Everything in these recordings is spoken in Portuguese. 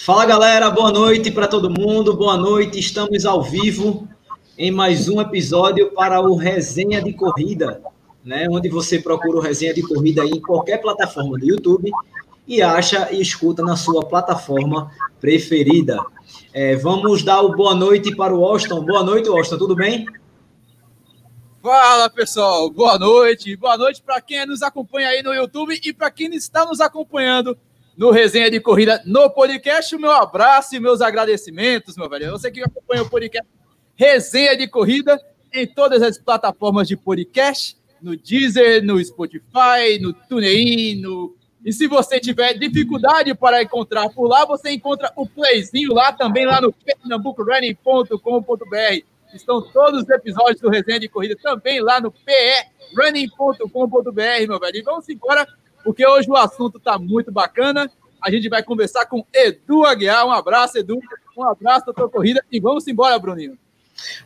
Fala galera, boa noite para todo mundo, boa noite. Estamos ao vivo em mais um episódio para o Resenha de Corrida, né? Onde você procura o Resenha de Corrida em qualquer plataforma do YouTube e acha e escuta na sua plataforma preferida. É, vamos dar o boa noite para o Austin. Boa noite, Austin, tudo bem? Fala pessoal, boa noite. Boa noite para quem nos acompanha aí no YouTube e para quem está nos acompanhando no Resenha de Corrida no podcast. O meu abraço e meus agradecimentos, meu velho. Você que acompanha o podcast Resenha de Corrida em todas as plataformas de podcast, no Deezer, no Spotify, no TuneIn, no... E se você tiver dificuldade para encontrar por lá, você encontra o playzinho lá também, lá no pernambucorunning.com.br. Estão todos os episódios do Resenha de Corrida também lá no perunning.com.br, meu velho. E vamos embora porque hoje o assunto está muito bacana. A gente vai conversar com Edu Aguiar. Um abraço, Edu. Um abraço, doutor Corrida. E vamos embora, Bruninho.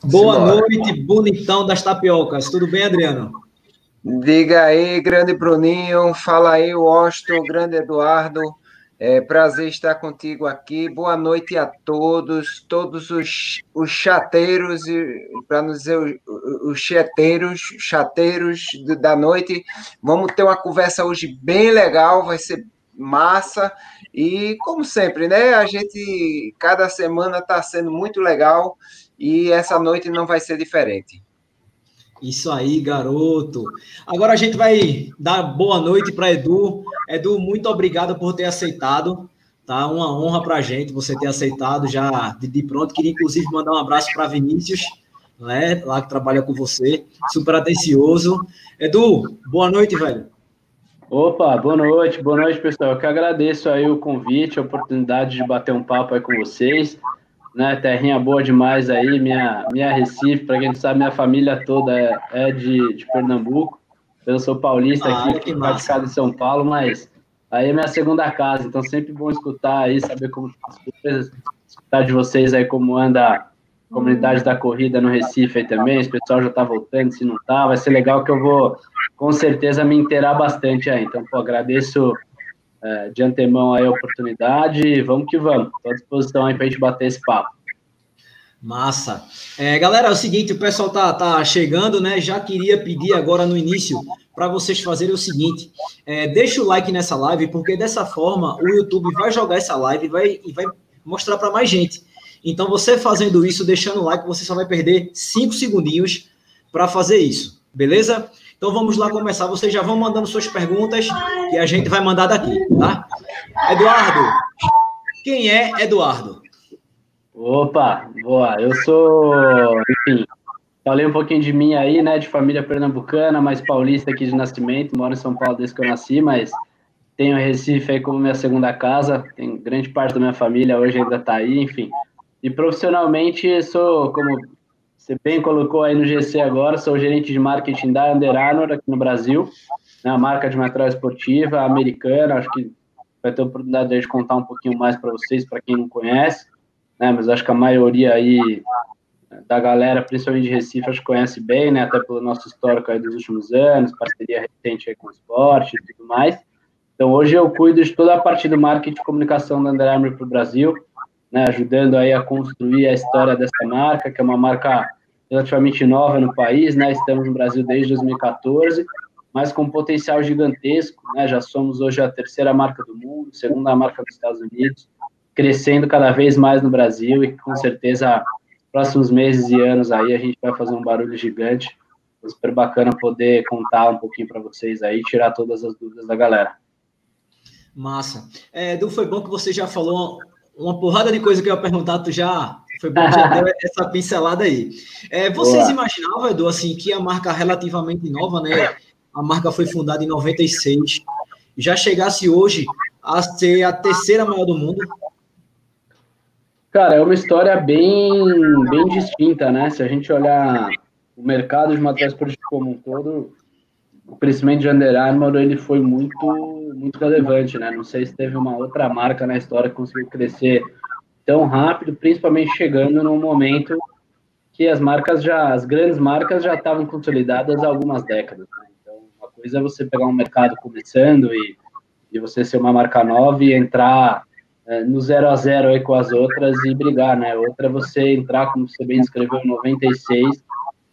Boa noite, bonitão das tapiocas. Tudo bem, Adriano? Diga aí, grande Bruninho. Fala aí, Washington, grande Eduardo. É prazer estar contigo aqui. Boa noite a todos, todos os, os chateiros, para não dizer os, os chateiros, chateiros da noite. Vamos ter uma conversa hoje bem legal, vai ser massa. E, como sempre, né? A gente, cada semana está sendo muito legal e essa noite não vai ser diferente. Isso aí, garoto. Agora a gente vai dar boa noite para Edu. Edu, muito obrigado por ter aceitado. Tá uma honra para a gente você ter aceitado já de, de pronto. Queria inclusive mandar um abraço para Vinícius, né, lá que trabalha com você, super atencioso. Edu, boa noite, velho. Opa, boa noite, boa noite, pessoal. Eu que agradeço aí o convite, a oportunidade de bater um papo aí com vocês né? Terrinha boa demais aí, minha, minha Recife, para quem não sabe, minha família toda é, é de, de Pernambuco. Eu sou paulista ah, aqui, que radicado em São Paulo, mas aí é minha segunda casa, então sempre bom escutar aí, saber como as coisas, escutar de vocês aí como anda a comunidade da corrida no Recife aí também, o pessoal já tá voltando, se não tá, vai ser legal que eu vou com certeza me inteirar bastante aí. Então, pô, agradeço é, de antemão aí a oportunidade. Vamos que vamos. Estou à disposição aí para a gente bater esse papo. Massa. É, galera, é o seguinte, o pessoal tá, tá chegando, né? Já queria pedir agora no início para vocês fazerem o seguinte: é, deixa o like nessa live, porque dessa forma o YouTube vai jogar essa live vai, e vai mostrar para mais gente. Então, você fazendo isso, deixando o like, você só vai perder cinco segundinhos para fazer isso, beleza? Então vamos lá começar. Vocês já vão mandando suas perguntas que a gente vai mandar daqui, tá? Eduardo, quem é Eduardo? Opa, boa. Eu sou, enfim, falei um pouquinho de mim aí, né? De família pernambucana, mas paulista aqui de nascimento. Moro em São Paulo desde que eu nasci, mas tenho Recife aí como minha segunda casa. Tem grande parte da minha família hoje ainda está aí, enfim. E profissionalmente sou, como você bem colocou aí no GC agora, sou gerente de marketing da Under Armour aqui no Brasil, né, a marca de material esportiva americana, acho que vai ter a oportunidade de contar um pouquinho mais para vocês, para quem não conhece, né, mas acho que a maioria aí da galera, principalmente de Recife, acho que conhece bem, né, até pelo nosso histórico aí dos últimos anos, parceria recente aí com o esporte e tudo mais. Então, hoje eu cuido de toda a parte do marketing e comunicação da Under Armour para o Brasil, né, ajudando aí a construir a história dessa marca, que é uma marca relativamente nova no país, né, estamos no Brasil desde 2014, mas com potencial gigantesco, né, já somos hoje a terceira marca do mundo, segunda marca dos Estados Unidos, crescendo cada vez mais no Brasil e com certeza próximos meses e anos aí a gente vai fazer um barulho gigante. super bacana poder contar um pouquinho para vocês aí, tirar todas as dúvidas da galera. Massa. É, Edu, foi bom que você já falou uma porrada de coisa que eu ia perguntar, tu já foi bom já deu essa pincelada aí. É, vocês Boa. imaginavam, Edu, assim, que a marca relativamente nova, né? A marca foi fundada em 96, já chegasse hoje a ser a terceira maior do mundo? Cara, é uma história bem, bem distinta, né? Se a gente olhar o mercado de materiais esportivos como um todo, o crescimento de Under Armour ele foi muito muito relevante, né? Não sei se teve uma outra marca na história que conseguiu crescer tão rápido, principalmente chegando num momento que as marcas já, as grandes marcas já estavam consolidadas há algumas décadas. Né? Então, uma coisa é você pegar um mercado começando e, e você ser uma marca nova e entrar é, no 0 a 0 aí com as outras e brigar, né? Outra é você entrar, como você bem descreveu, em 96,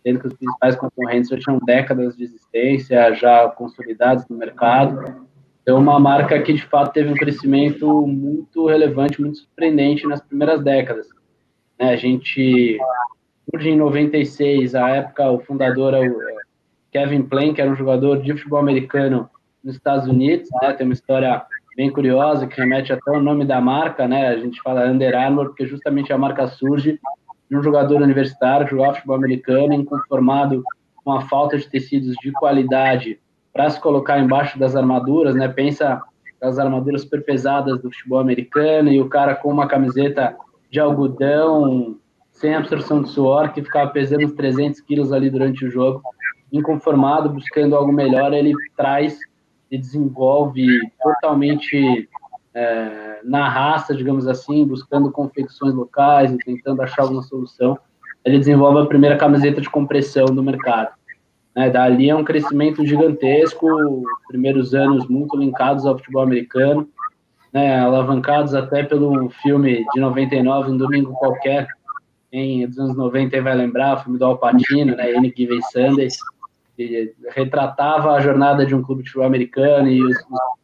sendo que os principais concorrentes já tinham décadas de existência, já consolidados no mercado. Então, uma marca que de fato teve um crescimento muito relevante, muito surpreendente nas primeiras décadas. Né? A gente surge em 96, a época o fundador é o Kevin Plain, que era um jogador de futebol americano nos Estados Unidos, né? tem uma história bem curiosa que remete até ao nome da marca, né? A gente fala Under Armour porque justamente a marca surge de um jogador universitário jogava futebol americano, inconformado com a falta de tecidos de qualidade para se colocar embaixo das armaduras, né? Pensa as armaduras super pesadas do futebol americano e o cara com uma camiseta de algodão sem absorção de suor que ficava pesando uns 300 quilos ali durante o jogo, inconformado, buscando algo melhor, ele traz e desenvolve totalmente é, na raça, digamos assim, buscando confecções locais e tentando achar alguma solução. Ele desenvolve a primeira camiseta de compressão do mercado. Né, dali é um crescimento gigantesco, primeiros anos muito linkados ao futebol americano, né, alavancados até pelo filme de 99, Um Domingo Qualquer, em dos anos 90 vai lembrar, o filme do Al Pacino, né, Any Given Sunday, que retratava a jornada de um clube de futebol americano e os, os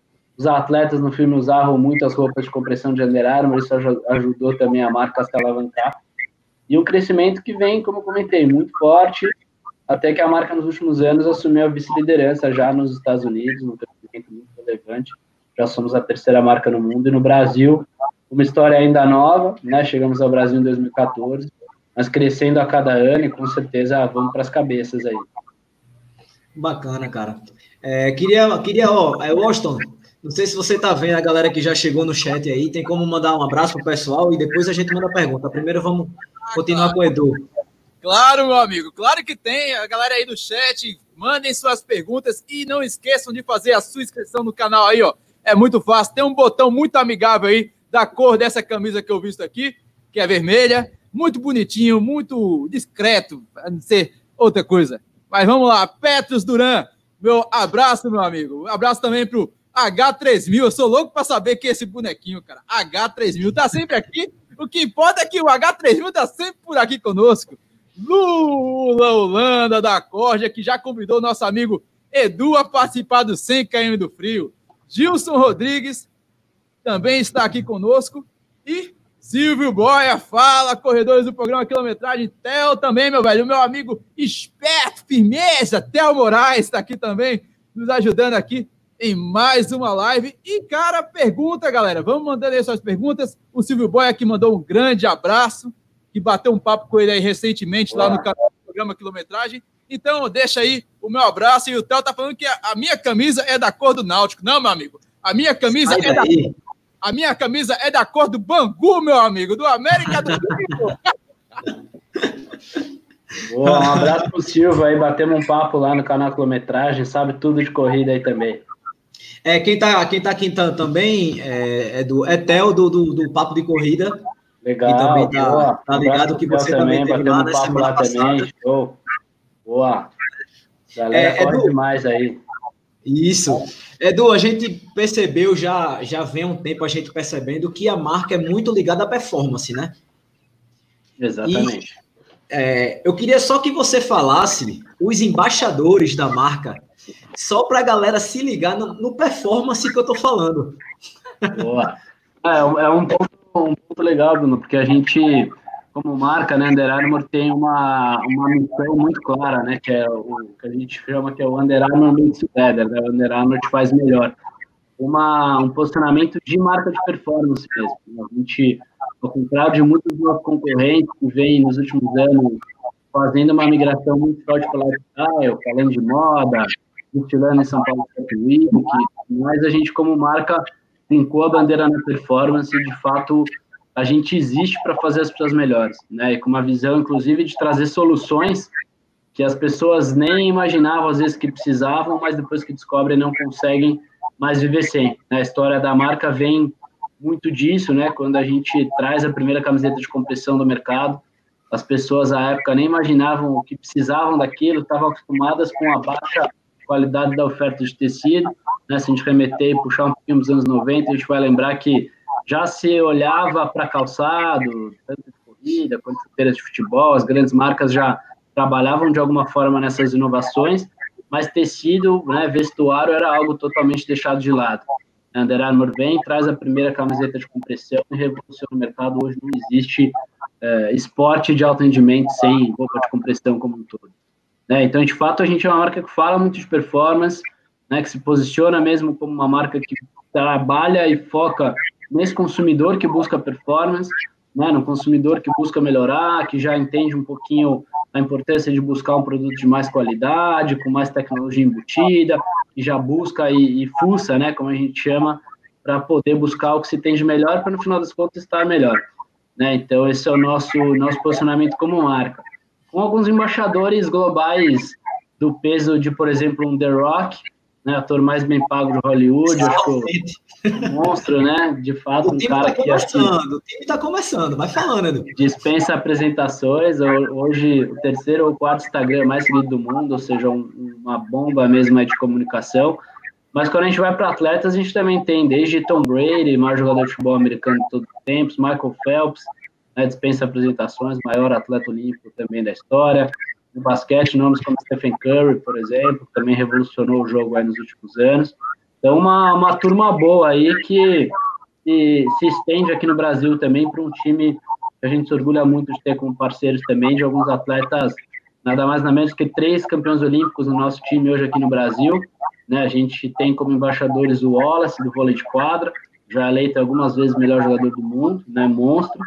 atletas no filme usavam muito as roupas de compressão de Under Armour, isso ajudou também a marca a se alavancar. E um crescimento que vem, como comentei, muito forte, até que a marca nos últimos anos assumiu a vice-liderança já nos Estados Unidos, um crescimento muito relevante. Já somos a terceira marca no mundo e no Brasil, uma história ainda nova, né? Chegamos ao Brasil em 2014, mas crescendo a cada ano e com certeza vamos para as cabeças aí. Bacana, cara. É, queria, queria, ó, é, Washington, não sei se você tá vendo a galera que já chegou no chat aí, tem como mandar um abraço pro pessoal e depois a gente manda pergunta. Primeiro vamos continuar com o Edu. Claro, meu amigo, claro que tem. A galera aí do chat, mandem suas perguntas e não esqueçam de fazer a sua inscrição no canal aí, ó. É muito fácil. Tem um botão muito amigável aí da cor dessa camisa que eu visto aqui, que é vermelha. Muito bonitinho, muito discreto, para não ser outra coisa. Mas vamos lá, Petros Duran, meu abraço, meu amigo. Um abraço também pro H3000. Eu sou louco para saber que é esse bonequinho, cara. H3000 tá sempre aqui. O que importa é que o H3000 tá sempre por aqui conosco. Lula Holanda da Corja, que já convidou nosso amigo Edu a participar do 100 km do Frio. Gilson Rodrigues também está aqui conosco. E Silvio Boia, fala, corredores do programa Quilometragem. Theo também, meu velho, meu amigo esperto, firmeza, Theo Moraes está aqui também, nos ajudando aqui em mais uma live. E, cara, pergunta, galera. Vamos mandando aí suas perguntas. O Silvio Boia aqui mandou um grande abraço que bateu um papo com ele aí recentemente lá no canal do programa Quilometragem. Então, deixa aí o meu abraço. E o Theo tá falando que a minha camisa é da cor do Náutico. Não, meu amigo. A minha camisa Sai é daí. da a minha camisa é da cor do Bangu, meu amigo, do América do Rio. Boa, um abraço pro Silva aí, batemos um papo lá no canal Quilometragem, sabe tudo de corrida aí também. É, quem tá, quem tá tá, também é, é do Etel do, do, do Papo de Corrida. Legal. E também tá, tá ligado que você também, também teve lá nessa papo lá também. Show. Boa. Galera, é, corre Edu, demais aí. Isso. Edu, a gente percebeu já, já vem um tempo a gente percebendo que a marca é muito ligada à performance, né? Exatamente. E, é, eu queria só que você falasse os embaixadores da marca, só para a galera se ligar no, no, performance que eu estou falando. Boa. É, é um, ponto, um ponto legal, Bruno, porque a gente como marca, né, Under Armour tem uma, uma missão muito clara, né, que é o que a gente chama que é o Under Armour Makes Better, né, o Under Armour te faz melhor. Uma, um posicionamento de marca de performance mesmo. A gente, ao contrário de muitos nossos concorrentes que vêm nos últimos anos fazendo uma migração muito forte para lifestyle, falando de moda, destilando em São Paulo Week, mas a gente como marca trincou a bandeira na performance e de fato a gente existe para fazer as pessoas melhores, né? E com uma visão, inclusive, de trazer soluções que as pessoas nem imaginavam às vezes que precisavam, mas depois que descobrem não conseguem mais viver sem. Né? A história da marca vem muito disso, né? Quando a gente traz a primeira camiseta de compressão do mercado, as pessoas à época nem imaginavam o que precisavam daquilo, estavam acostumadas com a baixa qualidade da oferta de tecido. Né? Se a gente remeter e puxar um pouquinho dos anos 90, a gente vai lembrar que já se olhava para calçado, tanto de corrida quanto de feiras de futebol, as grandes marcas já trabalhavam de alguma forma nessas inovações, mas tecido, né, vestuário era algo totalmente deixado de lado. A Under Armour vem, traz a primeira camiseta de compressão e revoluciona o mercado. Hoje não existe é, esporte de alto rendimento sem roupa de compressão como um todo. Né? Então, de fato, a gente é uma marca que fala muito de performance, né, que se posiciona mesmo como uma marca que trabalha e foca nesse consumidor que busca performance, né, no consumidor que busca melhorar, que já entende um pouquinho a importância de buscar um produto de mais qualidade, com mais tecnologia embutida, que já busca e, e fuça, né, como a gente chama, para poder buscar o que se tem de melhor para no final das contas estar melhor. Né? Então esse é o nosso nosso posicionamento como marca. Com alguns embaixadores globais do peso de, por exemplo, um The Rock, né, ator mais bem pago de Hollywood, acho um monstro, né? De fato, um cara tá que assim, o time está começando, vai falando, Edu. Dispensa apresentações. Hoje, o terceiro ou quarto Instagram mais seguido do mundo, ou seja, um, uma bomba mesmo de comunicação. Mas quando a gente vai para atletas, a gente também tem desde Tom Brady, maior jogador de futebol americano de todos os tempos, Michael Phelps, né, dispensa apresentações, maior atleta olímpico também da história no basquete, nomes como Stephen Curry, por exemplo, também revolucionou o jogo aí nos últimos anos. Então, uma, uma turma boa aí que, que se estende aqui no Brasil também para um time que a gente se orgulha muito de ter como parceiros também, de alguns atletas, nada mais nada menos que três campeões olímpicos no nosso time hoje aqui no Brasil. Né? A gente tem como embaixadores o Wallace, do vôlei de quadra, já eleito algumas vezes melhor jogador do mundo, né? monstro.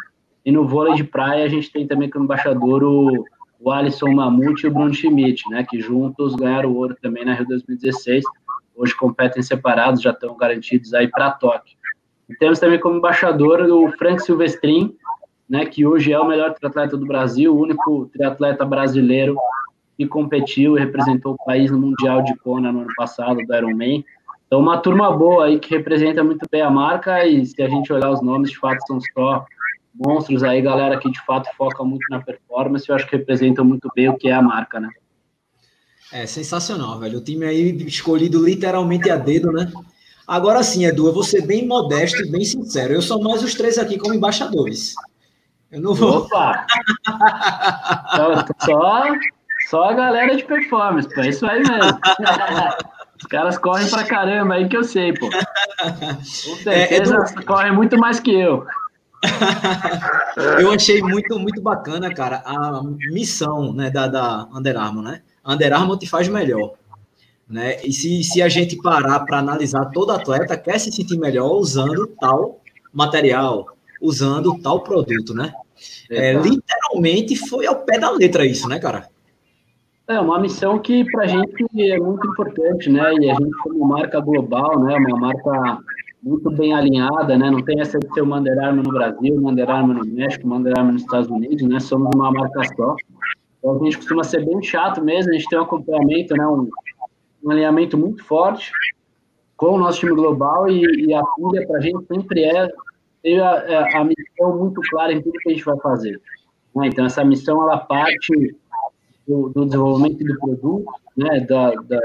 E no vôlei de praia a gente tem também como embaixador o o Alisson Mamute e o Bruno Schmidt, né, que juntos ganharam ouro também na Rio 2016. Hoje competem separados, já estão garantidos aí para Tóquio. E temos também como embaixador o Frank Silvestrin, né, que hoje é o melhor triatleta do Brasil, o único triatleta brasileiro que competiu e representou o país no Mundial de Kona no ano passado, do Ironman. Então, uma turma boa aí que representa muito bem a marca e se a gente olhar os nomes, de fato, são só monstros aí, galera que de fato foca muito na performance, eu acho que representam muito bem o que é a marca, né? É sensacional, velho. O time aí escolhido literalmente a dedo, né? Agora sim, Edu, eu vou ser bem modesto e bem sincero. Eu sou mais os três aqui como embaixadores. Eu não vou. Opa! só, só a galera de performance, pô. É isso aí mesmo. Os caras correm pra caramba aí que eu sei, pô. Com certeza é, Edu... correm muito mais que eu. eu achei muito, muito bacana, cara, a missão né, da, da Under Armour, né? Under Armour te faz melhor. Né? E se, se a gente parar para analisar, todo atleta quer se sentir melhor usando tal material, usando tal produto, né? É, literalmente foi ao pé da letra isso, né, cara? É uma missão que para a gente é muito importante, né? E a gente como marca global, né? Uma marca muito bem alinhada, né? Não tem essa de ser o Under Armour no Brasil, Armour no México, Armour nos Estados Unidos, né? Somos uma marca só. Então a gente costuma ser bem chato mesmo, a gente tem um acompanhamento, né? Um, um alinhamento muito forte com o nosso time global e, e a pilha para a gente sempre é ter a, é, a, missão muito clara em tudo que a gente vai fazer. Né? Então essa missão ela parte do, do desenvolvimento do produto, né? Da, da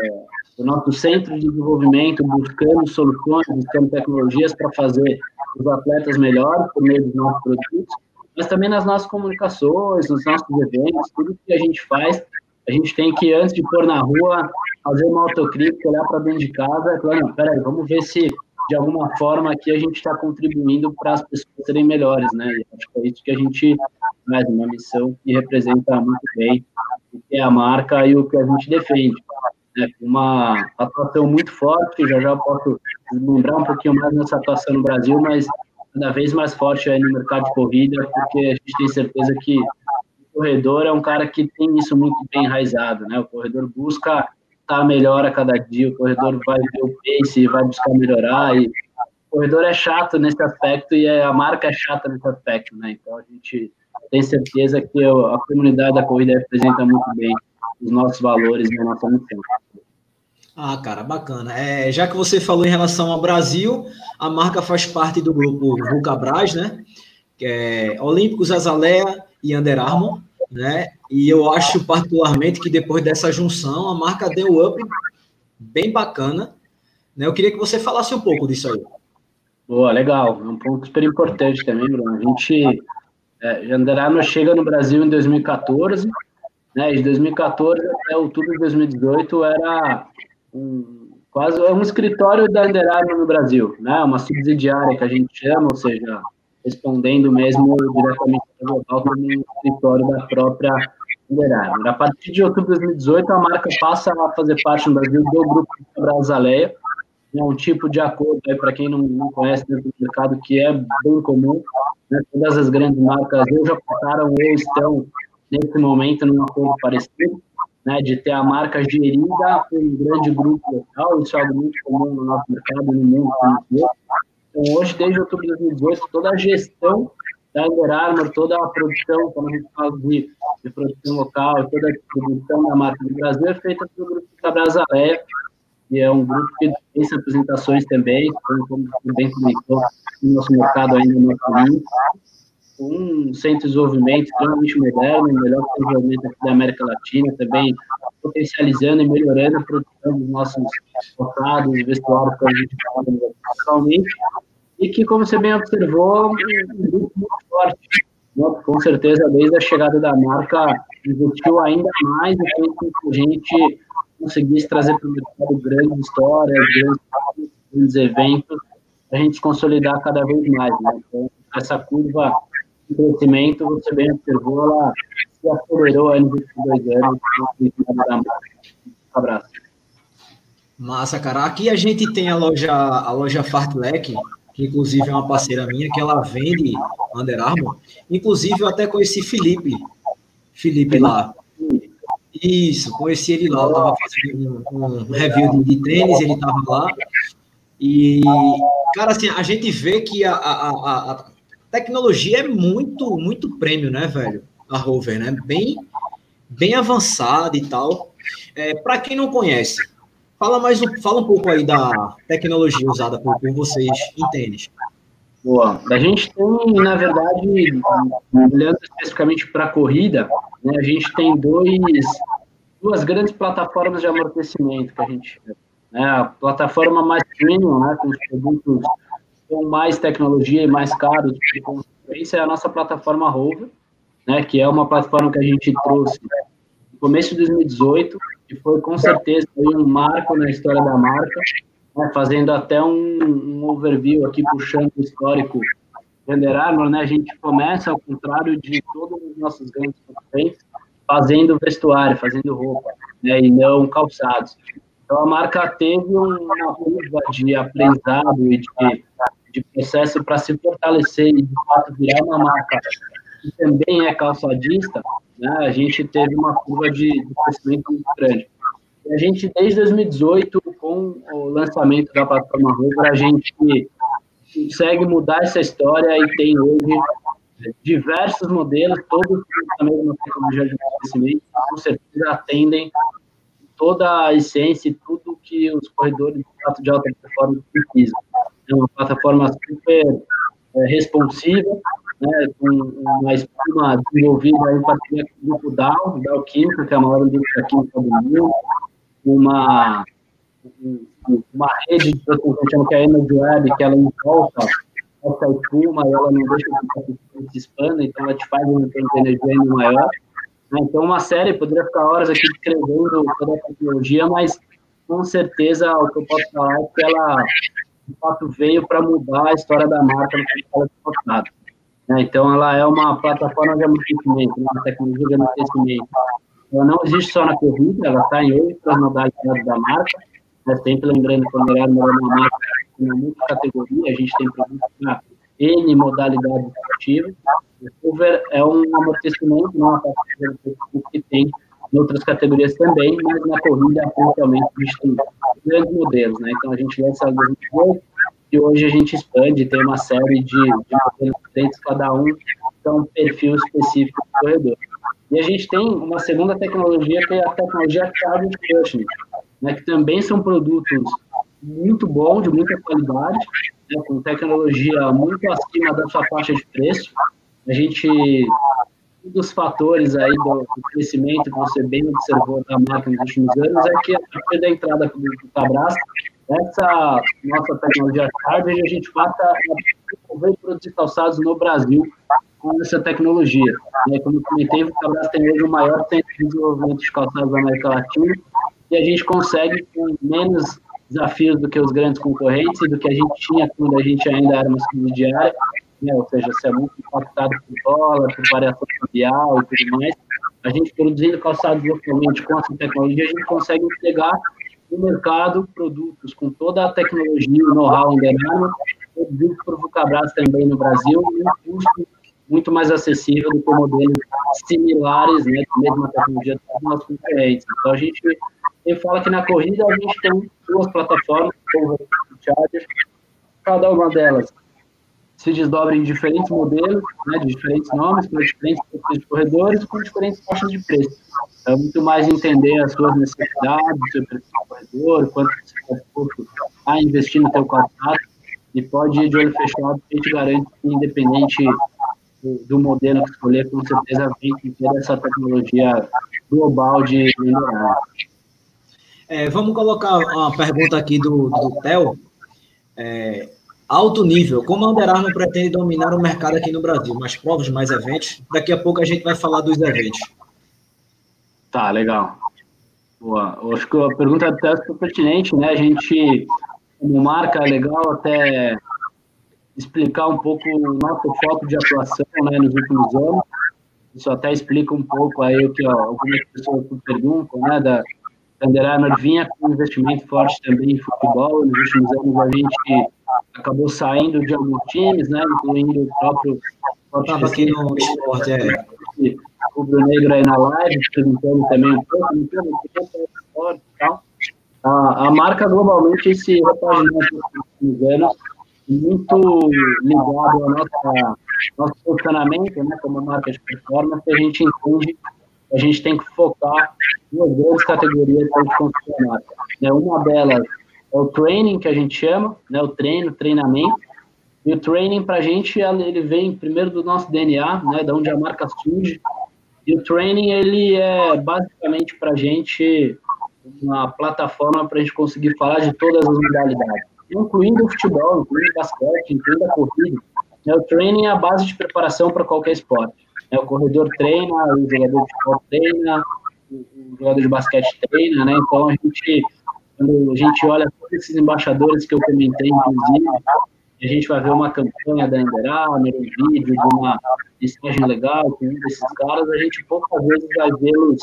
o nosso centro de desenvolvimento buscando soluções, buscando tecnologias para fazer os atletas melhores por meio dos nossos produtos, mas também nas nossas comunicações, nos nossos eventos, tudo que a gente faz, a gente tem que, antes de pôr na rua, fazer uma autocrítica, olhar para dentro de casa e falar, não, peraí, vamos ver se de alguma forma aqui a gente está contribuindo para as pessoas serem melhores, né? E acho que é isso que a gente faz, uma missão que representa muito bem o que é a marca e o que a gente defende né, uma atuação muito forte, já já posso lembrar um pouquinho mais nessa atuação no Brasil, mas cada vez mais forte aí no mercado de corrida, porque a gente tem certeza que o corredor é um cara que tem isso muito bem enraizado, né? O corredor busca estar melhor a cada dia, o corredor vai ver o pace, vai buscar melhorar e o corredor é chato nesse aspecto e a marca é chata nesse aspecto, né? Então a gente tem certeza que a comunidade da corrida representa muito bem os nossos valores e a nossa missão. Ah, cara, bacana. É, já que você falou em relação ao Brasil, a marca faz parte do grupo Vulcabras, né? Que é Olímpicos, Azalea e Under Armour, né? E eu acho particularmente que depois dessa junção, a marca deu up bem bacana. Né? Eu queria que você falasse um pouco disso aí. Boa, legal. É um ponto super importante também, Bruno. A gente, é, Underarmour chega no Brasil em 2014, né? De 2014 até outubro de 2018 era um, quase um escritório da Under no Brasil, né? Uma subsidiária que a gente chama, ou seja, respondendo mesmo diretamente para o global como um escritório da própria Under. A partir de outubro de 2018, a marca passa a fazer parte no Brasil do grupo Brasileia, é um tipo de acordo para quem não, não conhece dentro do mercado que é bem comum. Né? Todas as grandes marcas ou já passaram ou estão nesse momento num acordo parecido, né? De ter a marca gerida por um grande grupo local. Isso é algo muito comum no nosso mercado no mundo. Então, hoje, desde outubro de 2018, toda a gestão da Under Armour, toda a produção, quando a gente fala de, de produção local, toda a produção da marca do Brasil é feita pelo grupo da Brasileia, que é um grupo que tem apresentações também, como bem comentou, no nosso mercado ainda no nosso um centro de desenvolvimento extremamente moderno, o melhor desenvolvimento da América Latina, também potencializando e melhorando a produção dos nossos focados, vestuários que a gente fala e que, como você bem observou, um grupo muito forte. Né? Com certeza, desde a chegada da marca, investiu ainda mais fez com que a gente conseguisse trazer para o mercado grandes histórias, grandes, grandes eventos, para a gente consolidar cada vez mais. Né? Então, essa curva de crescimento, você bem observou, ela se acelerou últimos dois anos. Um abraço. Massa, cara. Aqui a gente tem a loja, a loja Fartlek, que inclusive é uma parceira minha, que ela vende Under Armour. Inclusive, eu até conheci Felipe. Felipe lá. Isso, conheci ele lá, eu estava fazendo um, um review de, de, tênis, ele estava lá. E, cara, assim, a gente vê que a, a, a, tecnologia é muito, muito prêmio, né, velho? A Rover, né? Bem, bem avançada e tal. É, Para quem não conhece, fala mais um, fala um pouco aí da tecnologia usada por, por vocês em tênis. Boa. A gente tem, na verdade, olhando especificamente para a corrida, né, a gente tem dois, duas grandes plataformas de amortecimento que a gente né, a plataforma mais premium, né, com os produtos com mais tecnologia e mais caros, de consequência, é a nossa plataforma Rover, né, que é uma plataforma que a gente trouxe no começo de 2018, que foi com certeza um marco na história da marca, né, fazendo até um, um, overview aqui, puxando o histórico Under Armour, né, a gente começa, ao contrário de todos os nossos grandes concorrentes, fazendo vestuário, fazendo roupa, né, e não calçados. Então, a marca teve uma curva de aprendizado e de, de processo para se fortalecer e, de fato, virar uma marca que também é calçadista, né, a gente teve uma curva de, de crescimento muito grande. E a gente, desde 2018, com o lançamento da plataforma Rover, a gente consegue mudar essa história e tem hoje diversos modelos, todos com a mesma tecnologia de crescimento, com certeza atendem toda a essência e tudo que os corredores de alta performance precisam. É uma plataforma super é, responsiva, né, com uma espuma desenvolvida em parceria com o grupo DAO, DAO Química, que é a maior indústria química do mundo, uma, uma rede de proteção que é a Energy Web, que ela envolta essa espuma e ela não deixa que se expanda, então ela te faz um tempo de energia ainda maior. Né? Então, uma série, poderia ficar horas aqui descrevendo toda a tecnologia, mas com certeza o que eu posso falar é que ela, de fato, veio para mudar a história da marca no mercado. Né? Então, ela é uma plataforma de amortecimento, uma tecnologia de amortecimento ela não existe só na corrida, ela está em outras modalidades da marca. Né? Sempre lembrando que a Mulher é uma marca com muita categoria, a gente tem produtos para N modalidades esportivas. O cover é um amortecimento, não categoria que tem em outras categorias também, mas na corrida, principalmente, a gente tem grandes modelos. Né? Então, a gente lança em 2018 e hoje a gente expande, tem uma série de, de modelos diferentes, cada um com um perfil específico do corredor. E a gente tem uma segunda tecnologia, que é a tecnologia Charge Cushioning, né, que também são produtos muito bons, de muita qualidade, né, com tecnologia muito acima da sua faixa de preço. A gente, um dos fatores aí do, crescimento que você bem observou da marca nos últimos anos é que a partir da entrada do, Cabras, Essa nossa tecnologia Charger, a gente passa a desenvolver produzir calçados no Brasil com essa tecnologia. Né? Como eu comentei, o Cabras tem hoje o maior centro de desenvolvimento de calçados da América Latina e a gente consegue com menos desafios do que os grandes concorrentes e do que a gente tinha quando a gente ainda era uma subsidiária, né? ou seja, se é muito impactado por dólar, por variação cambial e tudo mais. A gente produzindo calçados localmente com essa tecnologia, a gente consegue entregar no mercado produtos com toda a tecnologia, o know-how Enderarma, produzidos por Vulcabras também no Brasil, e um custo muito mais acessível do que modelos similares, né, com mesma tecnologia dos nossos concorrentes. Então, a gente ele fala que na corrida a gente tem duas plataformas, Charger, cada uma delas se desdobra em diferentes modelos, né, de diferentes nomes, para diferentes perfis de corredores, com diferentes taxas de preço. É muito mais entender as suas necessidades, o seu perfil de corredor, quanto você está disposto a investir no seu calçado, e pode ir de olho fechado, a gente garante que, independente do, do modelo que escolher, com certeza vem com toda essa tecnologia global de melhorar. É, vamos colocar uma pergunta aqui do, do Theo. É, alto nível, como a Under Armour pretende dominar o mercado aqui no Brasil? Mais provas, mais eventos? Daqui a pouco a gente vai falar dos eventos. Tá, legal. Boa. Eu acho que a pergunta é até super pertinente, né? A gente, como marca, é legal até explicar um pouco o nosso foco de atuação né, nos últimos anos. Isso até explica um pouco aí o que ó, algumas pessoas perguntam, né? Da, Armour vinha com um investimento forte também em futebol. Nos últimos anos a gente acabou saindo de alguns times, né, incluindo o próprio. Estava aqui no esporte, é. O Bruno Negro aí na live, perguntando também um pouco, então, e tal. A, a marca globalmente se repaginou nos últimos anos, muito ligado ao nosso, nosso funcionamento, né, como marca de performance, a gente entende a gente tem que focar em duas categorias para a marca. Né? Uma delas é o training, que a gente chama, né? o treino, treinamento. E o training, para a gente, ele vem primeiro do nosso DNA, né? da onde a marca surge. E o training, ele é basicamente para a gente uma plataforma para a gente conseguir falar de todas as modalidades, incluindo o futebol, incluindo o basquete, incluindo a corrida. Né? O training é a base de preparação para qualquer esporte. Né? O corredor treina, o jogador de futebol treina, o jogador de basquete treina, né? Então a gente, quando a gente olha todos esses embaixadores que eu comentei, inclusive, a gente vai ver uma campanha da Armour, um vídeo de uma mensagem legal com um desses caras, a gente poucas vezes vai vê-los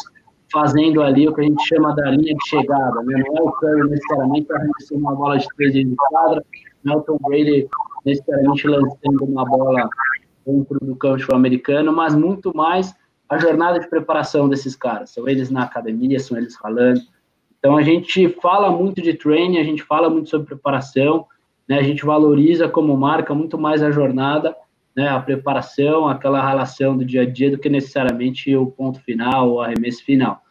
fazendo ali o que a gente chama da linha de chegada, né? Não é o Curry necessariamente receber uma bola de três de quadra, não é o Tom Brady necessariamente lançando uma bola dentro do campo americano, mas muito mais a jornada de preparação desses caras. São eles na academia, são eles falando. Então a gente fala muito de training, a gente fala muito sobre preparação, né? A gente valoriza como marca muito mais a jornada, né? A preparação, aquela relação do dia a dia do que necessariamente o ponto final, o arremesso final.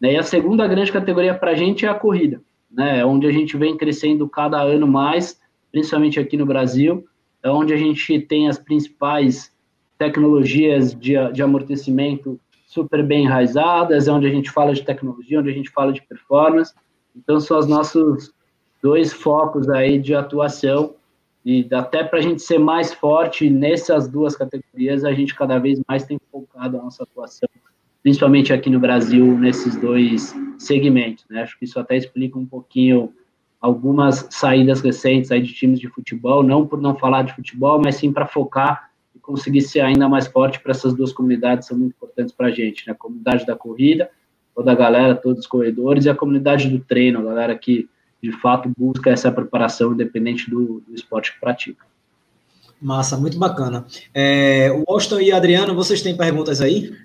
Né? E a segunda grande categoria para a gente é a corrida, né? Onde a gente vem crescendo cada ano mais, principalmente aqui no Brasil é onde a gente tem as principais tecnologias de, de amortecimento super bem enraizadas, é onde a gente fala de tecnologia, onde a gente fala de performance. Então, são os nossos dois focos aí de atuação. E até para a gente ser mais forte nessas duas categorias, a gente cada vez mais tem focado a nossa atuação, principalmente aqui no Brasil, nesses dois segmentos. Né? Acho que isso até explica um pouquinho algumas saídas recentes aí de times de futebol, não por não falar de futebol, mas sim para focar e conseguir ser ainda mais forte para essas duas comunidades são muito importantes para a gente, né? A comunidade da corrida, toda a galera, todos os corredores, e a comunidade do treino, a galera que de fato busca essa preparação independente do, do esporte que pratica. Massa, muito bacana. É, o Austin e Adriano, vocês têm perguntas aí?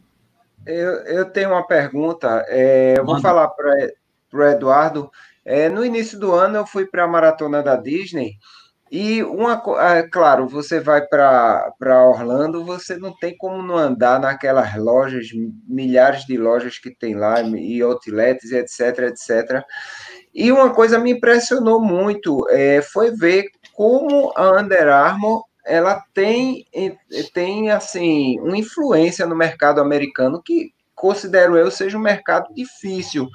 Eu, eu tenho uma pergunta. É, eu vou falar para o Eduardo. É, no início do ano eu fui para a maratona da Disney e uma, é, claro, você vai para Orlando, você não tem como não andar naquelas lojas, milhares de lojas que tem lá e outlets, etc, etc. E uma coisa me impressionou muito é, foi ver como a Under Armour ela tem, tem assim uma influência no mercado americano que considero eu, seja um mercado difícil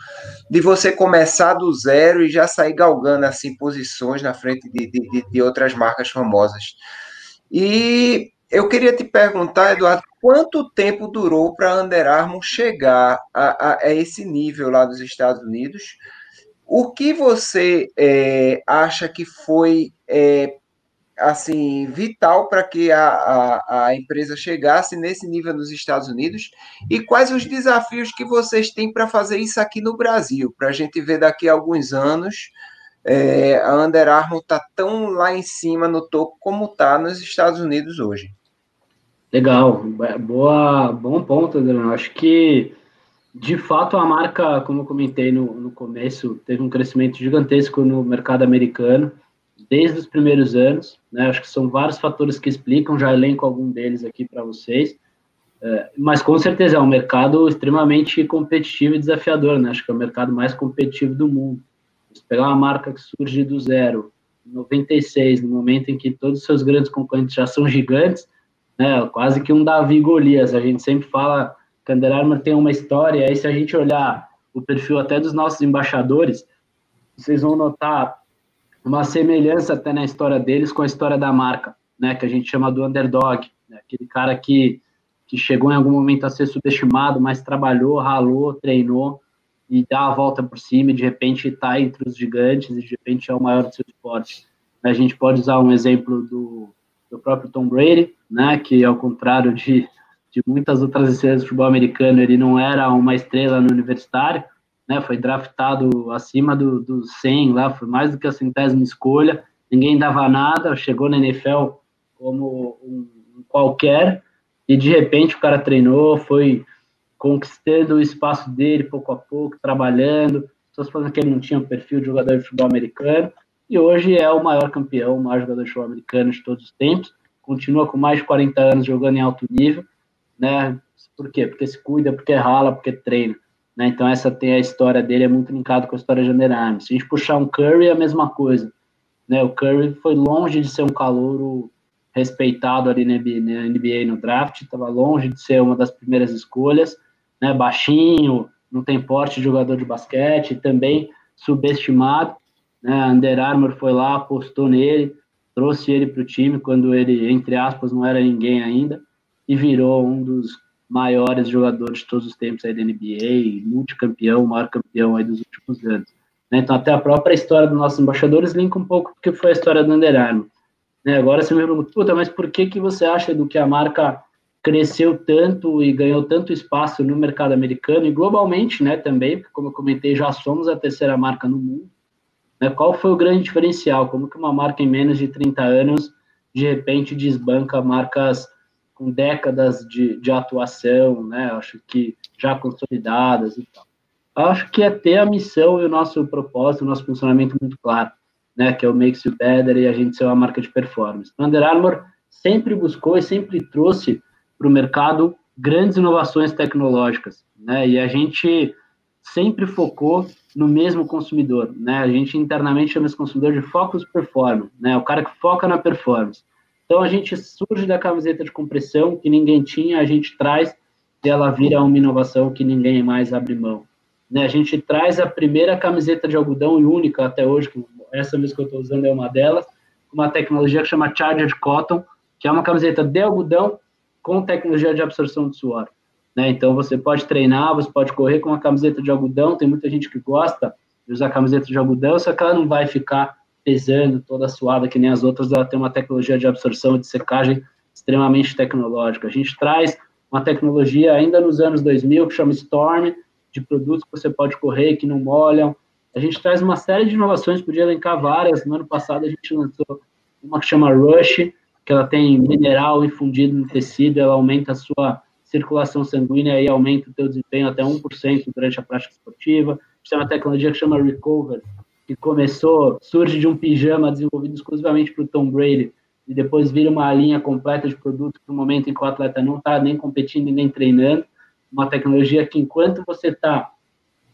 de você começar do zero e já sair galgando assim posições na frente de, de, de outras marcas famosas. E eu queria te perguntar, Eduardo, quanto tempo durou para a Under Armour chegar a, a, a, esse nível lá dos Estados Unidos? O que você é, acha que foi é, assim vital para que a, a, a, empresa chegasse nesse nível nos Estados Unidos e quais os desafios que vocês têm para fazer isso aqui no Brasil, para a gente ver daqui a alguns anos é, a Under Armour está tão lá em cima no topo como está nos Estados Unidos hoje. Legal, boa, bom ponto, Adriano. Acho que de fato a marca, como eu comentei no, no começo, teve um crescimento gigantesco no mercado americano desde os primeiros anos. Né? Acho que são vários fatores que explicam, já elenco algum deles aqui para vocês. É, mas com certeza é um mercado extremamente competitivo e desafiador, né? Acho que é o mercado mais competitivo do mundo. Se pegar uma marca que surge do zero, em 96, no momento em que todos os seus grandes concorrentes já são gigantes, né? Quase que um Davi Golias. A gente sempre fala Under Armour tem uma história, aí se a gente olhar o perfil até dos nossos embaixadores, vocês vão notar uma semelhança até na história deles com a história da marca, né, que a gente chama do underdog, né, aquele cara que, que chegou em algum momento a ser subestimado, mas trabalhou, ralou, treinou e dá a volta por cima e de repente está entre os gigantes e de repente é o maior do seu esporte. A gente pode usar um exemplo do, do próprio Tom Brady, né, que ao contrário de, de muitas outras estrelas do futebol americano, ele não era uma estrela no universitário, né, foi draftado acima do, do 100 lá, foi mais do que a centésima escolha, ninguém dava nada, chegou na NFL como um, qualquer, e de repente o cara treinou, foi conquistando o espaço dele pouco a pouco, trabalhando, pessoas falando que ele não tinha um perfil de jogador de futebol americano, e hoje é o maior campeão, o maior jogador de futebol americano de todos os tempos, continua com mais de 40 anos jogando em alto nível, né, por quê? Porque se cuida, porque rala, porque treina. Né? Então, essa tem a história dele, é muito linkado com a história de Under Armour. Se a gente puxar um Curry, é a mesma coisa. Né? O Curry foi longe de ser um calouro respeitado ali na NBA no draft, estava longe de ser uma das primeiras escolhas, né? baixinho, não tem porte de jogador de basquete, também subestimado. Né? Under Armour foi lá, apostou nele, trouxe ele para o time quando ele, entre aspas, não era ninguém ainda, e virou um dos maiores jogadores de todos os tempos aí da NBA, multicampeão, maior campeão aí dos últimos anos. Né? Então, até a própria história dos nossos embaixadores linka um pouco porque foi a história do Under Armour. Né? Agora você me pergunta, puta, mas por que, que você acha do que a marca cresceu tanto e ganhou tanto espaço no mercado americano e globalmente, né, também, porque como eu comentei, já somos a terceira marca no mundo. Né? Qual foi o grande diferencial? Como que uma marca em menos de 30 anos, de repente, desbanca marcas com décadas de, de atuação, né? Acho que já consolidadas e tal. Acho que é ter a missão e o nosso propósito, o nosso funcionamento muito claro, né? Que é o Makes You Better e a gente ser uma marca de performance. Under Armour sempre buscou e sempre trouxe para o mercado grandes inovações tecnológicas, né? E a gente sempre focou no mesmo consumidor, né? A gente internamente chama esse consumidor de focus performance, né? O cara que foca na performance. Então a gente surge da camiseta de compressão que ninguém tinha, a gente traz e ela vira uma inovação que ninguém mais abre mão. Né? A gente traz a primeira camiseta de algodão e única até hoje, que essa mesmo que eu estou usando é uma delas, uma tecnologia que chama Charged Cotton, que é uma camiseta de algodão com tecnologia de absorção de suor. Né? Então você pode treinar, você pode correr com uma camiseta de algodão, tem muita gente que gosta de usar camiseta de algodão, só que ela não vai ficar pesando, toda suada, que nem as outras, ela tem uma tecnologia de absorção e de secagem extremamente tecnológica. A gente traz uma tecnologia ainda nos anos 2000 que chama Storm, de produtos que você pode correr, que não molham. A gente traz uma série de inovações, podia elencar várias. No ano passado a gente lançou uma que chama Rush, que ela tem mineral infundido no tecido, ela aumenta a sua circulação sanguínea e aumenta o teu desempenho até 1% durante a prática esportiva. A gente tem uma tecnologia que chama Recover, que começou, surge de um pijama desenvolvido exclusivamente para o Tom Brady, e depois vira uma linha completa de produtos para o momento em que o atleta não está nem competindo nem treinando. Uma tecnologia que, enquanto você está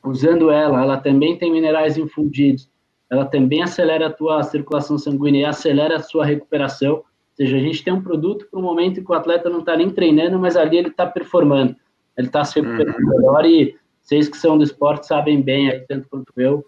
usando ela, ela também tem minerais infundidos, ela também acelera a tua circulação sanguínea e acelera a sua recuperação. Ou seja, a gente tem um produto para o momento em que o atleta não está nem treinando, mas ali ele está performando. ele está se recuperando uhum. melhor e vocês que são do esporte sabem bem, tanto quanto eu,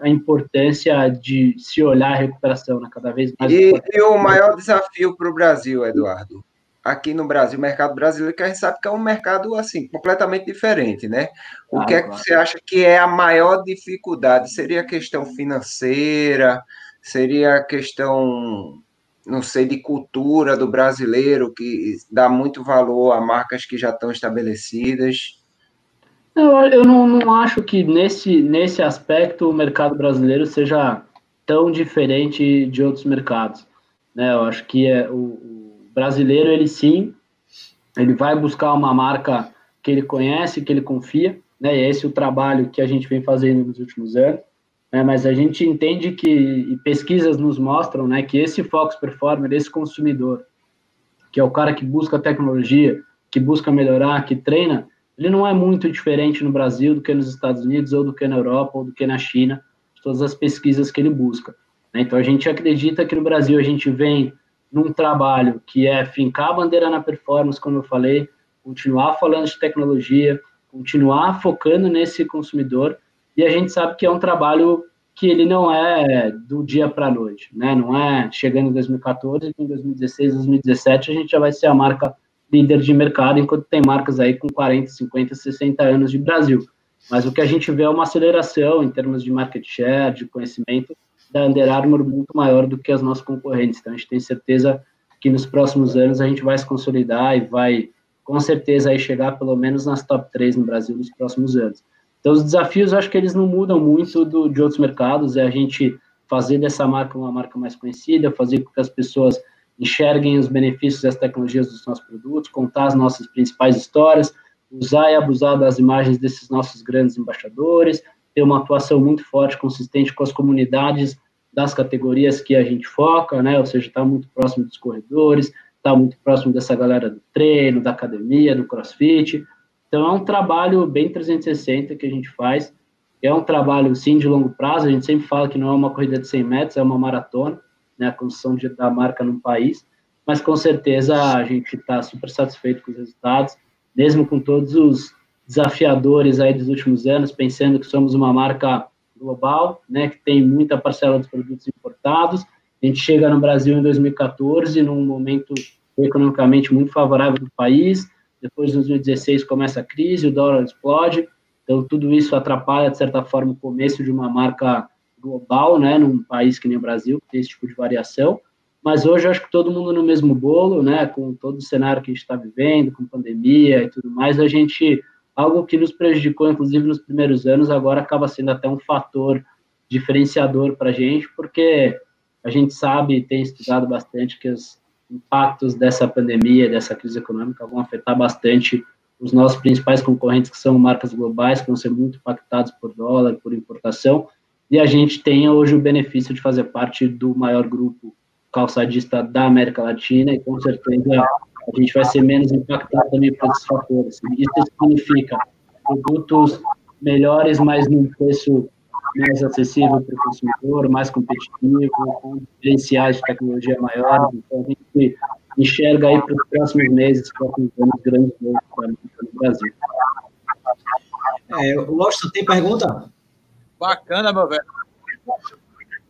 a importância de se olhar a recuperação, né, cada vez mais. E, e o maior desafio para o Brasil, Eduardo, aqui no Brasil, o mercado brasileiro, que a gente sabe que é um mercado assim completamente diferente, né? O ah, que é que você acha que é a maior dificuldade? Seria a questão financeira? Seria a questão, não sei, de cultura do brasileiro que dá muito valor a marcas que já estão estabelecidas? Eu, eu não, não acho que nesse, nesse aspecto o mercado brasileiro seja tão diferente de outros mercados. Né? Eu acho que é, o, brasileiro, ele sim, ele vai buscar uma marca que ele conhece, que ele confia, né? E esse é o trabalho que a gente vem fazendo nos últimos anos. Né? Mas a gente entende que, e pesquisas nos mostram, né, que esse Fox Performer, esse consumidor, que é o cara que busca tecnologia, que busca melhorar, que treina, ele não é muito diferente no Brasil do que nos Estados Unidos, ou do que na Europa, ou do que na China, todas as pesquisas que ele busca. Né? Então, a gente acredita que no Brasil a gente vem num trabalho que é fincar a bandeira na performance, como eu falei, continuar falando de tecnologia, continuar focando nesse consumidor, e a gente sabe que é um trabalho que ele não é do dia para a noite, né? Não é chegando em 2014, em 2016, 2017 a gente já vai ser a marca líder de mercado, enquanto tem marcas aí com 40, 50, 60 anos de Brasil. Mas o que a gente vê é uma aceleração em termos de market share, de conhecimento, da Under Armour muito maior do que as nossas concorrentes. Então, a gente tem certeza que nos próximos anos a gente vai se consolidar e vai, com certeza, aí chegar pelo menos nas top 3 no Brasil nos próximos anos. Então, os desafios, acho que eles não mudam muito do, de outros mercados, é a gente fazer dessa marca uma marca mais conhecida, fazer com que as pessoas enxerguem os benefícios das tecnologias dos nossos produtos, contar as nossas principais histórias, usar e abusar das imagens desses nossos grandes embaixadores, ter uma atuação muito forte, consistente com as comunidades das categorias que a gente foca, né? Ou seja, está muito próximo dos corredores, está muito próximo dessa galera do treino, da academia, do crossfit. Então, é um trabalho bem 360 que a gente faz. É um trabalho, sim, de longo prazo. A gente sempre fala que não é uma corrida de 100 metros, é uma maratona, né? A construção de, da marca num país. Mas, com certeza, a gente está super satisfeito com os resultados, mesmo com todos os desafiadores aí dos últimos anos, pensando que somos uma marca global, né, que tem muita parcela dos produtos importados. A gente chega no Brasil em 2014, num momento economicamente muito favorável do país. Depois, em 2016, começa a crise, o dólar explode. Então, tudo isso atrapalha, de certa forma, o começo de uma marca global, né, num país que nem o Brasil, que tem esse tipo de variação. Mas hoje, eu acho que todo mundo no mesmo bolo, né, com todo o cenário que a gente está vivendo, com pandemia e tudo mais, a gente algo que nos prejudicou, inclusive, nos primeiros anos, agora acaba sendo até um fator diferenciador para a gente, porque a gente sabe e tem estudado bastante que os impactos dessa pandemia, dessa crise econômica, vão afetar bastante os nossos principais concorrentes, que são marcas globais, que vão ser muito impactados por dólar, por importação, e a gente tem hoje o benefício de fazer parte do maior grupo calçadista da América Latina, e com certeza a gente vai ser menos impactado também por esses fatores. Isso significa produtos melhores, mas num preço mais acessível para o consumidor, mais competitivo, com diferenciais de tecnologia maiores. Então, a gente enxerga aí para os próximos meses, próximos anos, grandes voos para o Brasil. É, Washington, tem pergunta? Bacana, meu velho.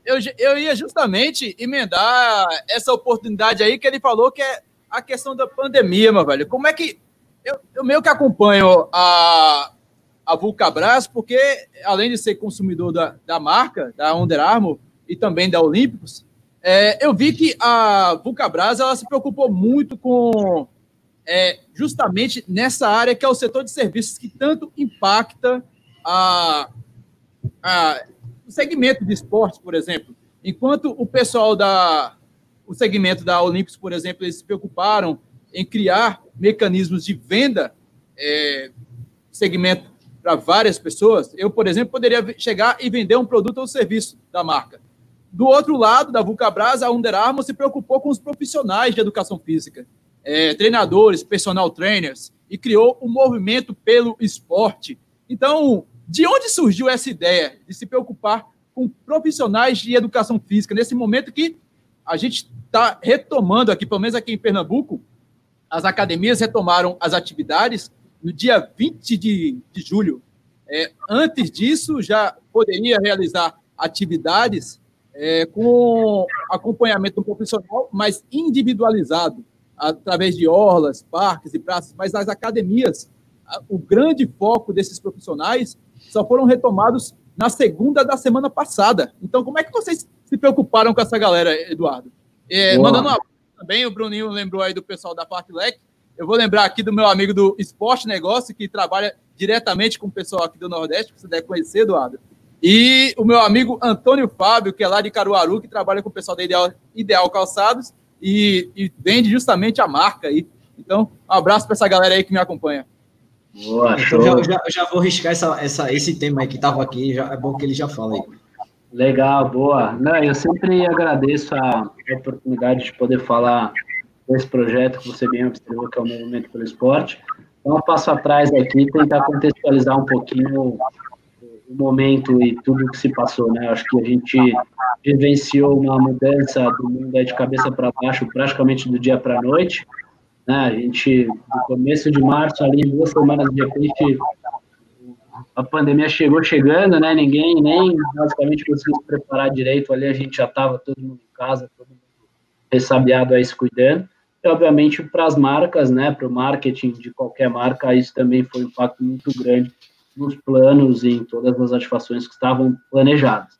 Eu, eu ia justamente emendar essa oportunidade aí que ele falou que é a questão da pandemia, meu velho. Como é que. Eu, eu meio que acompanho a, a Vulcabras, porque além de ser consumidor da, da marca, da Under Armour e também da Olímpicos, é, eu vi que a Vulcabras ela se preocupou muito com é, justamente nessa área que é o setor de serviços que tanto impacta a, a, o segmento de esportes, por exemplo. Enquanto o pessoal da, o segmento da Olímpicos, por exemplo, eles se preocuparam em criar mecanismos de venda é, segmento para várias pessoas. Eu, por exemplo, poderia chegar e vender um produto ou serviço da marca. Do outro lado, da Vulcabras, a Under Armour se preocupou com os profissionais de educação física, é, treinadores, personal trainers, e criou um movimento pelo esporte. Então, de onde surgiu essa ideia de se preocupar com profissionais de educação física nesse momento que a gente está retomando aqui, pelo menos aqui em Pernambuco, as academias retomaram as atividades no dia 20 de, de julho. É, antes disso, já poderia realizar atividades é, com acompanhamento do profissional, mas individualizado, através de orlas, parques e praças, mas as academias, o grande foco desses profissionais só foram retomados na segunda da semana passada. Então, como é que vocês se preocuparam com essa galera, Eduardo? É, mandando uma também, o Bruninho lembrou aí do pessoal da Partlec. Eu vou lembrar aqui do meu amigo do Esporte Negócio, que trabalha diretamente com o pessoal aqui do Nordeste, que você deve conhecer, Eduardo. E o meu amigo Antônio Fábio, que é lá de Caruaru, que trabalha com o pessoal da Ideal, Ideal Calçados e, e vende justamente a marca aí. Então, um abraço para essa galera aí que me acompanha. Boa, então, já, já, já, vou riscar essa, essa, esse tema aí que estava aqui, já, é bom que ele já fala aí. Legal, boa. Não, eu sempre agradeço a oportunidade de poder falar desse projeto que você bem observou, que é o Movimento pelo Esporte. Então, um passo atrás aqui, tentar contextualizar um pouquinho o momento e tudo que se passou, né? Acho que a gente vivenciou uma mudança do mundo de cabeça para baixo praticamente do dia para a noite. Né? A gente, no começo de março, ali, duas semanas de repente, a pandemia chegou chegando, né? Ninguém nem basicamente conseguiu se preparar direito. Ali a gente já estava todo mundo em casa, todo mundo ressabiado aí se cuidando. E, obviamente, para as marcas, né? Para o marketing de qualquer marca, isso também foi um impacto muito grande nos planos e em todas as ativações que estavam planejadas.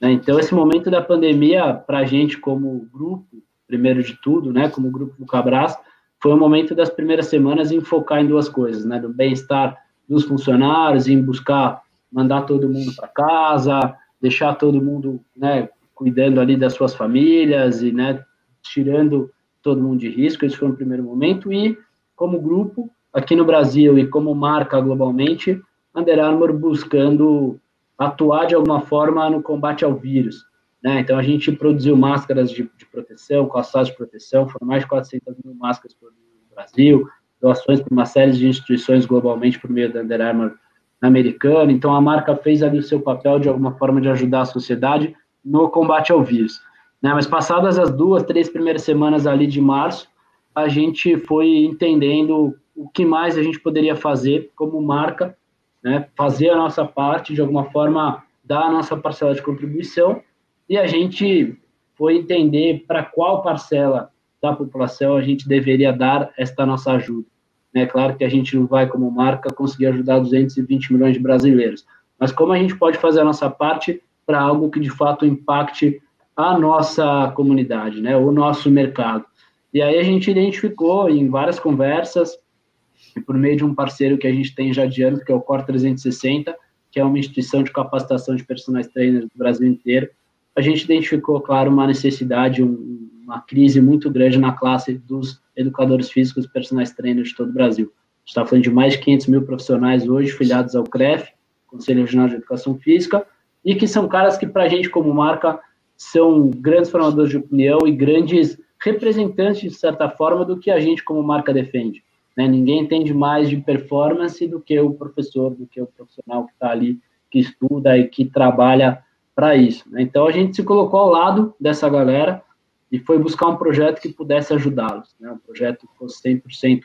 Né? Então, esse momento da pandemia, para a gente como grupo, primeiro de tudo, né? Como grupo do Cabras, foi o momento das primeiras semanas em focar em duas coisas, né? Do bem-estar dos funcionários, em buscar mandar todo mundo para casa, deixar todo mundo, né, cuidando ali das suas famílias e, né, tirando todo mundo de risco. Esse foi o primeiro momento. E, como grupo, aqui no Brasil e como marca globalmente, Under Armour buscando atuar de alguma forma no combate ao vírus. Né? Então, a gente produziu máscaras de, de proteção, calçados de proteção, foram mais de 400 mil máscaras no Brasil, doações para uma série de instituições globalmente por meio da Under Armour americana. Então, a marca fez ali o seu papel de alguma forma de ajudar a sociedade no combate ao vírus. Né? Mas passadas as duas, três primeiras semanas ali de março, a gente foi entendendo o que mais a gente poderia fazer como marca, né? fazer a nossa parte, de alguma forma, dar a nossa parcela de contribuição, e a gente foi entender para qual parcela da população a gente deveria dar esta nossa ajuda. É claro que a gente não vai, como marca, conseguir ajudar 220 milhões de brasileiros, mas como a gente pode fazer a nossa parte para algo que de fato impacte a nossa comunidade, né, o nosso mercado. E aí a gente identificou em várias conversas, e por meio de um parceiro que a gente tem já de anos, que é o Core 360, que é uma instituição de capacitação de personagens trainers do Brasil inteiro, a gente identificou, claro, uma necessidade, um, uma crise muito grande na classe dos educadores físicos e personagens trainers de todo o Brasil. A gente está falando de mais de 500 mil profissionais hoje filiados ao CREF, Conselho Regional de Educação Física, e que são caras que, para a gente, como marca, são grandes formadores de opinião e grandes representantes, de certa forma, do que a gente, como marca, defende. Né? Ninguém entende mais de performance do que o professor, do que o profissional que está ali, que estuda e que trabalha para isso. Né? Então, a gente se colocou ao lado dessa galera, e foi buscar um projeto que pudesse ajudá-los, né? um projeto que fosse 100%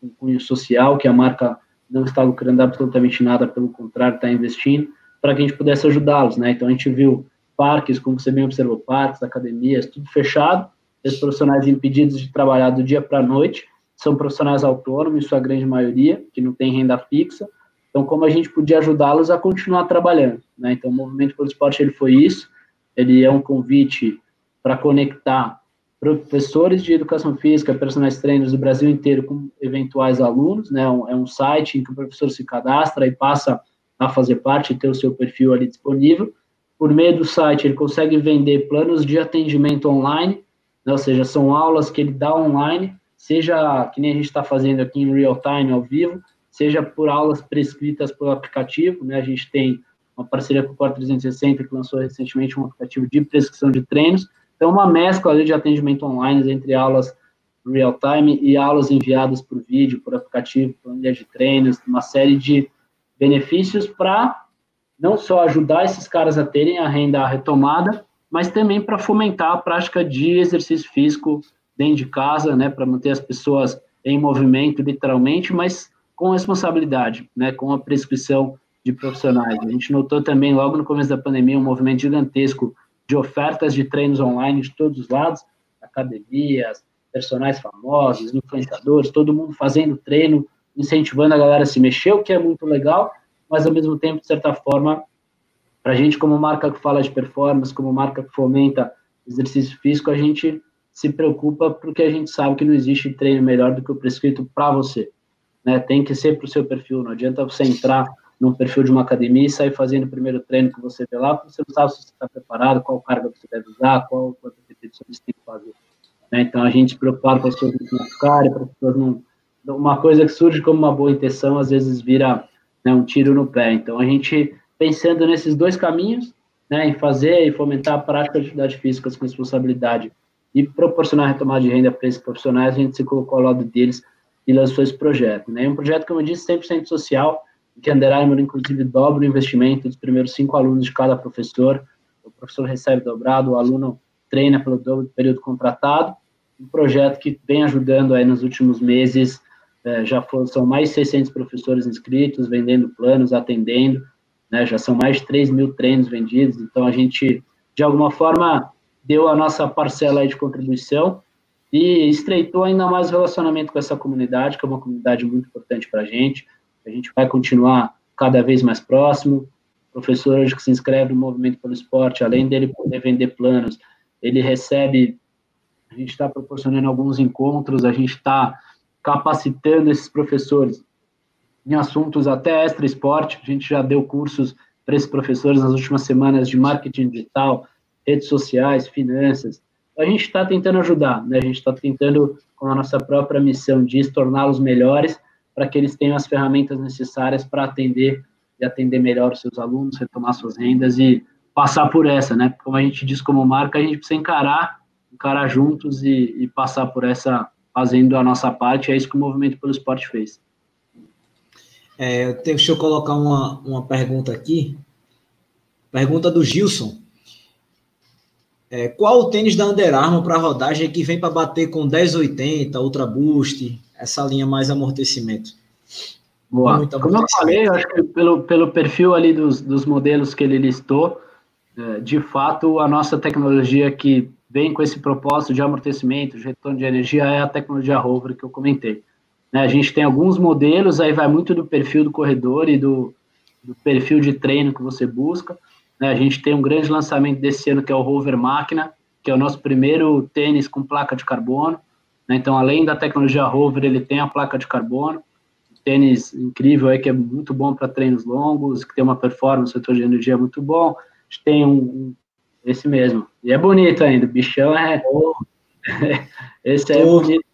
com cunho social, que a marca não está lucrando absolutamente nada, pelo contrário, está investindo, para que a gente pudesse ajudá-los. Né? Então, a gente viu parques, como você bem observou, parques, academias, tudo fechado, esses profissionais impedidos de trabalhar do dia para a noite, são profissionais autônomos, sua grande maioria, que não tem renda fixa, então, como a gente podia ajudá-los a continuar trabalhando, né? Então, o Movimento pelo Esporte, ele foi isso, ele é um convite para conectar professores de educação física, personagens trainers do Brasil inteiro com eventuais alunos, né? É um site em que o professor se cadastra e passa a fazer parte ter o seu perfil ali disponível. Por meio do site, ele consegue vender planos de atendimento online, né? ou seja, são aulas que ele dá online, seja que nem a gente está fazendo aqui em real time, ao vivo, seja por aulas prescritas pelo aplicativo, né? A gente tem uma parceria com o Core 360 que lançou recentemente um aplicativo de prescrição de treinos, então, uma mescla ali de atendimento online entre aulas real-time e aulas enviadas por vídeo, por aplicativo, planilha de treinos, uma série de benefícios para não só ajudar esses caras a terem a renda retomada, mas também para fomentar a prática de exercício físico dentro de casa, né, para manter as pessoas em movimento, literalmente, mas com responsabilidade, né, com a prescrição de profissionais. A gente notou também, logo no começo da pandemia, um movimento gigantesco de ofertas de treinos online de todos os lados, academias, personagens famosos, influenciadores, todo mundo fazendo treino, incentivando a galera a se mexer, o que é muito legal, mas ao mesmo tempo, de certa forma, para a gente, como marca que fala de performance, como marca que fomenta exercício físico, a gente se preocupa porque a gente sabe que não existe treino melhor do que o prescrito para você. Né? Tem que ser para o seu perfil, não adianta você entrar num perfil de uma academia e sair fazendo o primeiro treino que você vê lá, porque você não sabe se você está preparado, qual carga você deve usar, qual quantas repetições tem que fazer. Né? Então, a gente se preocupa para as pessoas não machucarem, para as pessoas não... Uma coisa que surge como uma boa intenção, às vezes vira né, um tiro no pé. Então, a gente, pensando nesses dois caminhos, né, em fazer e fomentar a prática de atividade física com responsabilidade e proporcionar retomada de renda para esses profissionais, a gente se colocou ao lado deles e lançou esse projeto. Né? Um projeto, como eu disse, 100% social, que a Under Armour, inclusive, dobra o investimento dos primeiros cinco alunos de cada professor. O professor recebe dobrado, o aluno treina pelo dobro do período contratado. Um projeto que vem ajudando aí nos últimos meses, é, já foram, são mais de 600 professores inscritos, vendendo planos, atendendo, né, já são mais de 3 mil treinos vendidos, então a gente, de alguma forma, deu a nossa parcela de contribuição e estreitou ainda mais o relacionamento com essa comunidade, que é uma comunidade muito importante para a gente, a gente vai continuar cada vez mais próximo, professor hoje que se inscreve no Movimento pelo Esporte, além dele poder vender planos, ele recebe, a gente está proporcionando alguns encontros, a gente está capacitando esses professores em assuntos até extra esporte, a gente já deu cursos para esses professores nas últimas semanas de marketing digital, redes sociais, finanças, a gente está tentando ajudar, né? a gente está tentando, com a nossa própria missão, de torná-los melhores, para que eles tenham as ferramentas necessárias para atender e atender melhor os seus alunos, retomar suas rendas e passar por essa, né? Como a gente diz como marca, a gente precisa encarar, encarar juntos e, e passar por essa, fazendo a nossa parte. É isso que o Movimento pelo Esporte fez. É, deixa eu colocar uma, uma pergunta aqui. Pergunta do Gilson. É, qual o tênis da Under Armour para rodagem que vem para bater com 1080, Ultra Boost, essa linha mais amortecimento? Boa. Como eu falei, eu acho que pelo, pelo perfil ali dos, dos modelos que ele listou, é, de fato, a nossa tecnologia que vem com esse propósito de amortecimento, de retorno de energia, é a tecnologia Rover que eu comentei. Né, a gente tem alguns modelos, aí vai muito do perfil do corredor e do, do perfil de treino que você busca. Né? A gente tem um grande lançamento desse ano que é o Rover Máquina, que é o nosso primeiro tênis com placa de carbono. Né? Então, além da tecnologia Rover, ele tem a placa de carbono. Um tênis incrível aí que é muito bom para treinos longos, que tem uma performance, setor de energia muito bom. A gente tem um, esse mesmo. E é bonito ainda, o bichão é. esse é bonito.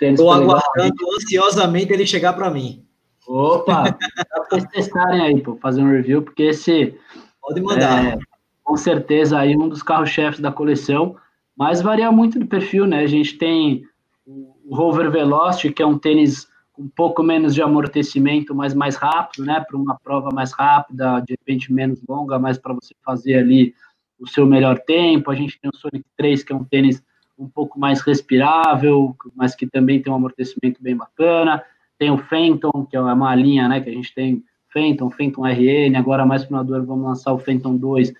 Estou aguardando ansiosamente ele chegar para mim. Opa, para vocês testarem aí, pô, fazer um review, porque esse. Pode mandar. É, com certeza aí um dos carros-chefes da coleção, mas varia muito do perfil, né? A gente tem o Rover Velocity, que é um tênis com um pouco menos de amortecimento, mas mais rápido, né? Para uma prova mais rápida, de repente menos longa, mas para você fazer ali o seu melhor tempo. A gente tem o Sonic 3, que é um tênis um pouco mais respirável, mas que também tem um amortecimento bem bacana. Tem o Fenton, que é uma linha, né, que a gente tem Fenton, Fenton RN, agora mais para o vamos lançar o Fenton 2,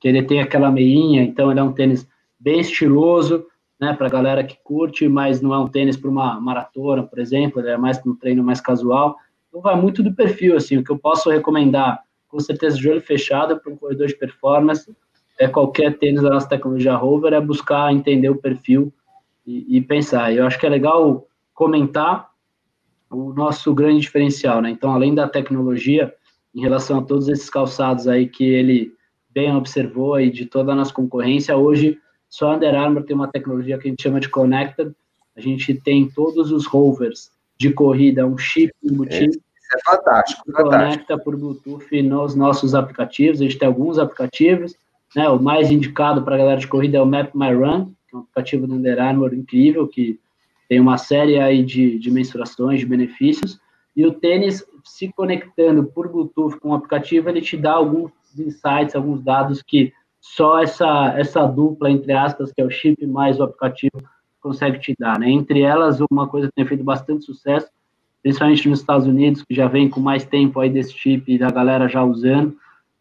que ele tem aquela meinha, então ele é um tênis bem estiloso, né, para a galera que curte, mas não é um tênis para uma maratona, por exemplo, ele é mais para um treino mais casual. Então vai muito do perfil, assim, o que eu posso recomendar, com certeza de olho fechado para um corredor de performance, é qualquer tênis da nossa tecnologia Rover, é buscar entender o perfil e, e pensar. Eu acho que é legal comentar o nosso grande diferencial, né? Então, além da tecnologia, em relação a todos esses calçados aí que ele bem observou e de toda a nossa concorrência, hoje só a Under Armour tem uma tecnologia que a gente chama de Connected. A gente tem todos os rovers de corrida, um chip embutido. Isso é fantástico, conecta por Bluetooth nos nossos aplicativos. A gente tem alguns aplicativos, né? O mais indicado para a galera de corrida é o Map My Run, que é um aplicativo do Under Armour incrível que tem uma série aí de, de mensurações, de benefícios, e o tênis se conectando por Bluetooth com o aplicativo, ele te dá alguns insights, alguns dados que só essa, essa dupla, entre aspas, que é o chip mais o aplicativo, consegue te dar, né? Entre elas, uma coisa que tem feito bastante sucesso principalmente nos Estados Unidos, que já vem com mais tempo aí desse chip e da galera já usando,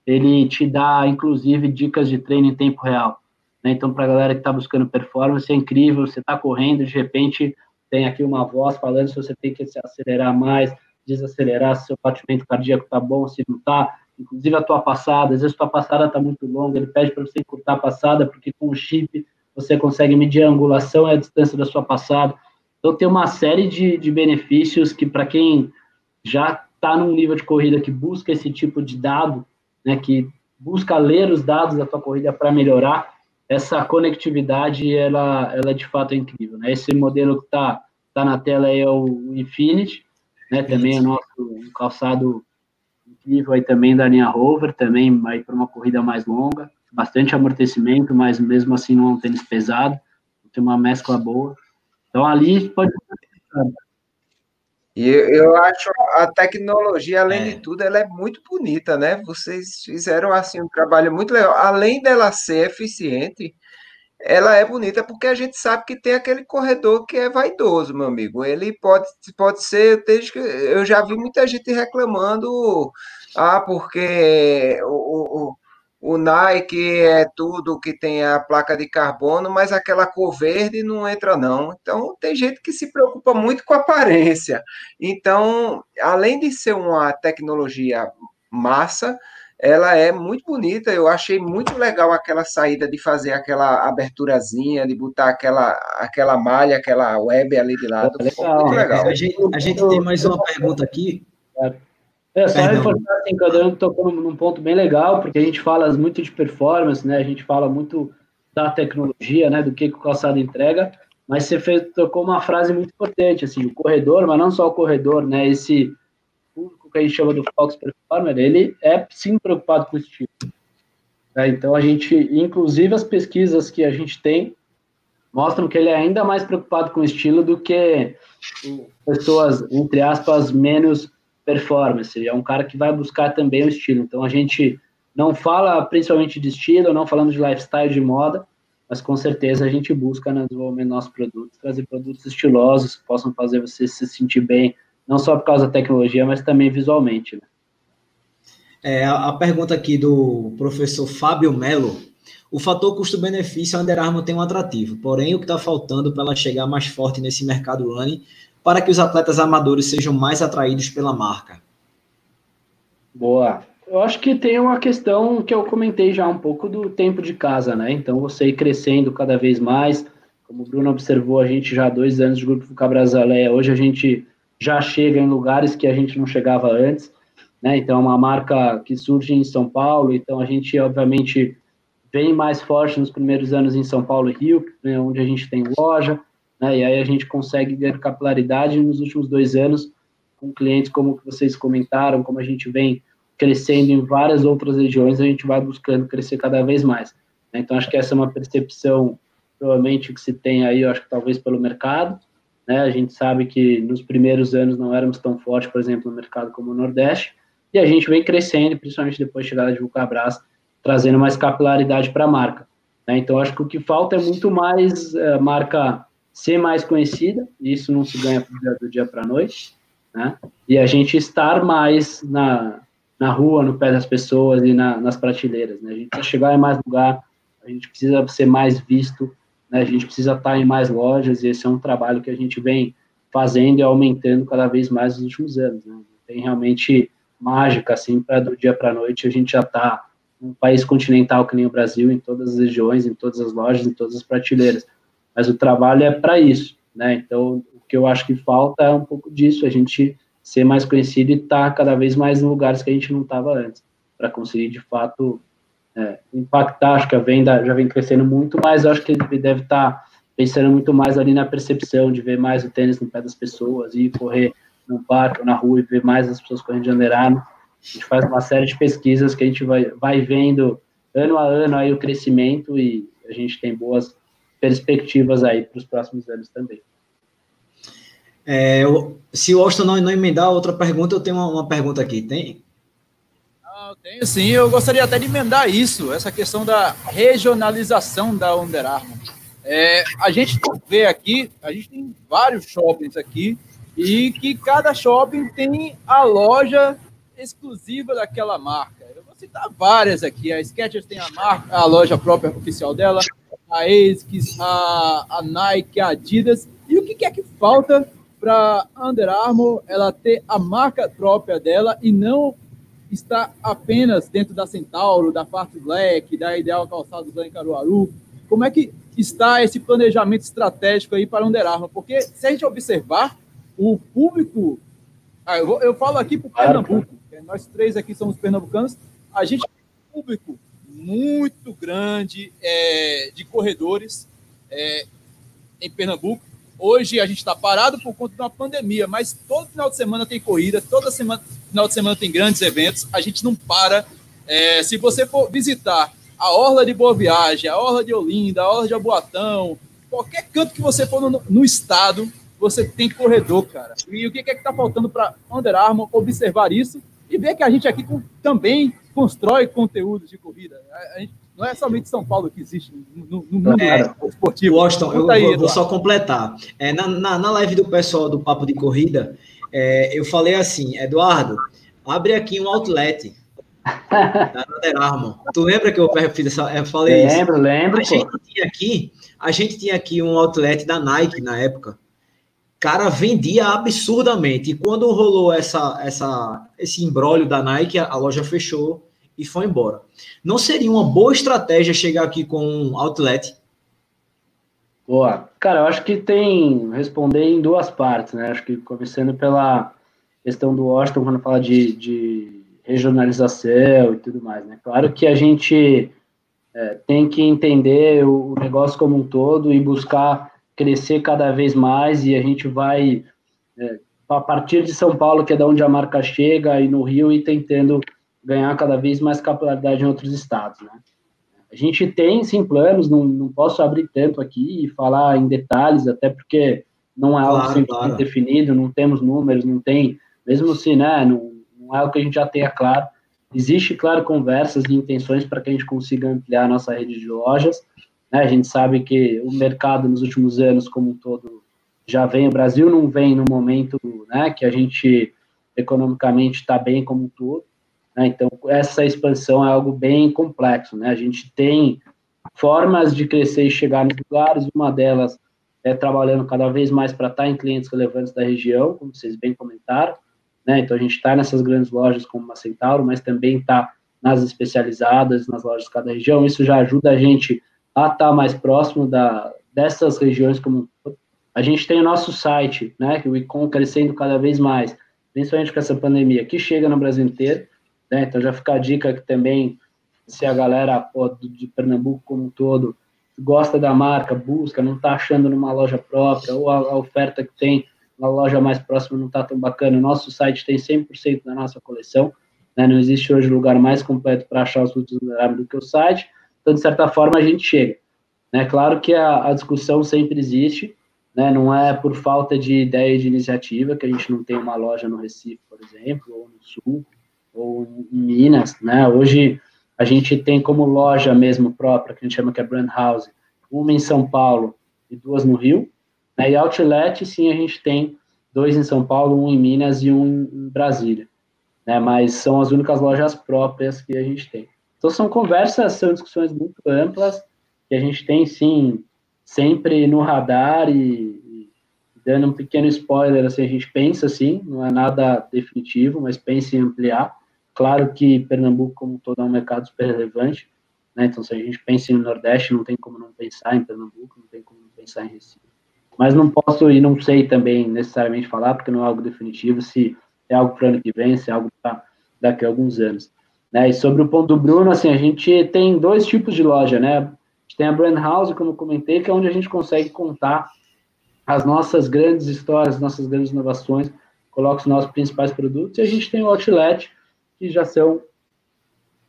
ele te dá, inclusive, dicas de treino em tempo real. Né? Então, para a galera que está buscando performance, é incrível, você está correndo, de repente tem aqui uma voz falando se você tem que se acelerar mais, desacelerar, se seu batimento cardíaco está bom, se não está, inclusive a tua passada, às vezes a tua passada está muito longa, ele pede para você encurtar a passada, porque com o chip você consegue medir a angulação e a distância da sua passada. Então tem uma série de, de benefícios que para quem já está num nível de corrida que busca esse tipo de dado, né, que busca ler os dados da tua corrida para melhorar, essa conectividade ela, ela de fato é incrível. Né? Esse modelo que está tá na tela é o Infinity, né? também é nosso um calçado incrível aí também da linha Rover, também para uma corrida mais longa, bastante amortecimento, mas mesmo assim não é um tênis pesado, tem uma mescla boa. Então ali pode e eu acho a tecnologia, além é. de tudo, ela é muito bonita, né? Vocês fizeram assim um trabalho muito legal. Além dela ser eficiente, ela é bonita porque a gente sabe que tem aquele corredor que é vaidoso, meu amigo. Ele pode, pode ser. Eu já vi muita gente reclamando, ah, porque o, o o Nike é tudo que tem a placa de carbono, mas aquela cor verde não entra não. Então tem gente que se preocupa muito com a aparência. Então, além de ser uma tecnologia massa, ela é muito bonita. Eu achei muito legal aquela saída de fazer aquela aberturazinha, de botar aquela, aquela malha, aquela web ali de lado. Legal. Muito legal. A gente, a gente tem mais uma pergunta aqui. É, só reforçar assim, que o Adriano tocou num ponto bem legal, porque a gente fala muito de performance, né? A gente fala muito da tecnologia, né? Do que, que o calçado entrega, mas você fez, tocou uma frase muito importante, assim, o corredor, mas não só o corredor, né? Esse público que a gente chama do Fox Performer, ele é sim preocupado com o estilo. É, então a gente, inclusive as pesquisas que a gente tem, mostram que ele é ainda mais preocupado com o estilo do que pessoas, entre aspas, menos performance, é um cara que vai buscar também o estilo. Então a gente não fala principalmente de estilo, não falando de lifestyle, de moda, mas com certeza a gente busca no desenvolvimento dos nossos produtos, trazer produtos estilosos que possam fazer você se sentir bem, não só por causa da tecnologia, mas também visualmente. Né? É, a, pergunta aqui do professor Fábio Melo. O fator custo-benefício, Under Armour tem um atrativo, porém o que está faltando para ela chegar mais forte nesse mercado running para que os atletas amadores sejam mais atraídos pela marca? Boa. Eu acho que tem uma questão que eu comentei já um pouco do tempo de casa, né? Então, você ir crescendo cada vez mais. Como o Bruno observou, a gente já há dois anos de Grupo Cabrazaleia. Hoje a gente já chega em lugares que a gente não chegava antes. Né? Então, é uma marca que surge em São Paulo. Então, a gente, obviamente, vem mais forte nos primeiros anos em São Paulo e Rio, né? onde a gente tem loja né? E aí a gente consegue ter capilaridade nos últimos dois anos com clientes como vocês comentaram, como a gente vem crescendo em várias outras regiões, a gente vai buscando crescer cada vez mais. Né? Então acho que essa é uma percepção provavelmente que se tem aí, eu acho que talvez pelo mercado, né? A gente sabe que nos primeiros anos não éramos tão fortes, por exemplo, no mercado como o Nordeste, e a gente vem crescendo, principalmente depois da chegada de Vulcabras, trazendo mais capilaridade para a marca. Né? Então, acho que o que falta é muito mais uh, marca ser mais conhecida, isso não se ganha do dia para a noite, né? E a gente estar mais na, na rua, no pé das pessoas e na, nas prateleiras, né? A gente precisa chegar em mais lugar, a gente precisa ser mais visto, né? A gente precisa estar em mais lojas, e esse é um trabalho que a gente vem fazendo e aumentando cada vez mais nos últimos anos, né? Tem realmente mágica, assim, para do dia para a noite a gente já está um país continental que nem o Brasil, em todas as regiões, em todas as lojas, em todas as prateleiras mas o trabalho é para isso, né? Então, o que eu acho que falta é um pouco disso, a gente ser mais conhecido e estar tá cada vez mais em lugares que a gente não estava antes, para conseguir, de fato, é, impactar. Acho que a venda já vem crescendo muito, mas acho que ele deve estar tá pensando muito mais ali na percepção, de ver mais o tênis no pé das pessoas, e correr no parque ou na rua e ver mais as pessoas correndo de Under A gente faz uma série de pesquisas que a gente vai, vai vendo ano a ano aí o crescimento e a gente tem boas perspectivas aí para os próximos anos também. É, se o Austin não, não emendar outra pergunta, eu tenho uma, uma pergunta aqui. Tem? eu tenho sim. Eu gostaria até de emendar isso, essa questão da regionalização da Under Armour. É, a gente vê aqui, a gente tem vários shoppings aqui, e que cada shopping tem a loja exclusiva daquela marca. Eu vou citar várias aqui. A Skechers tem a marca, a loja própria oficial dela, a ASICS, a, a Nike, a Adidas. E o que é que falta para Under Armour ela ter a marca própria dela e não está apenas dentro da Centauro, da Fast Black, da Ideal Calçados lá em Caruaru? Como é que está esse planejamento estratégico aí para Under Armour? Porque se a gente observar, o público... Ah, eu, vou, eu falo aqui para o Pernambuco, nós três aqui somos pernambucanos, a gente tem um público muito grande é, de corredores é, em Pernambuco. Hoje a gente está parado por conta de uma pandemia, mas todo final de semana tem corrida, toda semana, final de semana tem grandes eventos, a gente não para. É, se você for visitar a Orla de Boa Viagem, a Orla de Olinda, a Orla de Aboatão, qualquer canto que você for no, no estado, você tem corredor, cara. E o que é que está faltando para Under Armour observar isso e ver que a gente aqui também constrói conteúdos de corrida. A gente, não é somente São Paulo que existe no, no mundo é, esportivo. Washington, eu aí, vou, só completar. É, na, na, na, live do pessoal do Papo de Corrida, é, eu falei assim, Eduardo, abre aqui um outlet da Under Tu lembra que eu fiz essa, eu falei lembro, isso? Lembro, lembro. A gente tinha aqui, a gente tinha aqui um outlet da Nike na época cara vendia absurdamente. E quando rolou essa, essa, esse embrólio da Nike, a, loja fechou e foi embora. Não seria uma boa estratégia chegar aqui com um outlet? Boa. Cara, eu acho que tem responder em duas partes, né? Acho que começando pela questão do Washington, quando fala de, de regionalização e tudo mais, né? Claro que a gente é, tem que entender o negócio como um todo e buscar crescer cada vez mais e a gente vai, é, a partir de São Paulo, que é da onde a marca chega, e no Rio, e tentando ganhar cada vez mais capilaridade em outros estados, né? A gente tem, sim, planos, não, não posso abrir tanto aqui e falar em detalhes, até porque não é algo claro, 100% claro. definido, não temos números, não tem, mesmo se, né, não, não é algo que a gente já tenha claro. Existe, claro, conversas e intenções para que a gente consiga ampliar a nossa rede de lojas, né? A gente sabe que o mercado nos últimos anos, como um todo, já vem. O Brasil não vem no momento né, que a gente economicamente está bem como um todo. Né? Então, essa expansão é algo bem complexo. Né? A gente tem formas de crescer e chegar nos lugares, uma delas é trabalhando cada vez mais para estar em clientes relevantes da região, como vocês bem comentaram. Né? Então, a gente está nessas grandes lojas como a Centauro, mas também está nas especializadas, nas lojas de cada região. Isso já ajuda a gente a estar mais próximo da, dessas regiões como a gente tem o nosso site, né, que o Icon crescendo cada vez mais, principalmente com essa pandemia, que chega no Brasil inteiro, né, então já fica a dica que também, se a galera de Pernambuco como um todo gosta da marca, busca, não está achando numa loja própria, ou a, a, oferta que tem na loja mais próxima não está tão bacana, nosso site tem 100% da nossa coleção, né, não existe hoje lugar mais completo para achar os produtos do que o site, então, de certa forma, a gente chega. Né? Claro que a, a discussão sempre existe, né? não é por falta de ideia de iniciativa que a gente não tem uma loja no Recife, por exemplo, ou no Sul, ou em Minas. Né? Hoje, a gente tem como loja mesmo própria, que a gente chama que é Brand House, uma em São Paulo e duas no Rio. Né? E Outlet, sim, a gente tem dois em São Paulo, um em Minas e um em Brasília. Né? Mas são as únicas lojas próprias que a gente tem. Então, são conversas, são discussões muito amplas, que a gente tem, sim, sempre no radar e, dando um pequeno spoiler, assim, a gente pensa, assim, não é nada definitivo, mas pensa em ampliar. Claro que Pernambuco, como todo, é um mercado super relevante, né? Então, se a gente pensa no Nordeste, não tem como não pensar em Pernambuco, não tem como não pensar em Recife. Mas não posso e não sei também necessariamente falar, porque não é algo definitivo, se é algo para o ano que vem, se é algo para daqui a alguns anos. Né? E sobre o ponto do Bruno, assim, a gente tem dois tipos de loja, né? A gente tem a Brand House, como eu comentei, que é onde a gente consegue contar as nossas grandes histórias, nossas grandes inovações, coloca os nossos principais produtos, e a gente tem o Outlet, que já são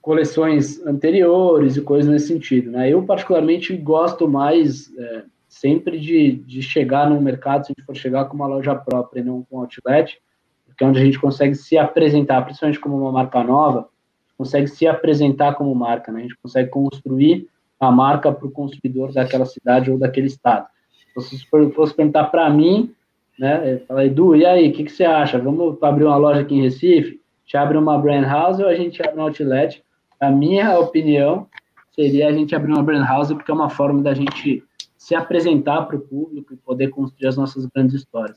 coleções anteriores e coisas nesse sentido, né? Eu, particularmente, gosto mais é, sempre de, de chegar no mercado, se a gente for chegar com uma loja própria e não com outlet, porque é onde a gente consegue se apresentar, principalmente como uma marca nova, consegue se apresentar como marca, né? A gente consegue construir a marca para o consumidor daquela cidade ou daquele estado. Então, se você fosse perguntar para mim, né? Fala, Edu, e aí, o que, que você acha? Vamos abrir uma loja aqui em Recife? Gente abre uma brand house ou a gente abre um outlet? A minha opinião seria a gente abrir uma brand house porque é uma forma da gente se apresentar para o público e poder construir as nossas grandes histórias.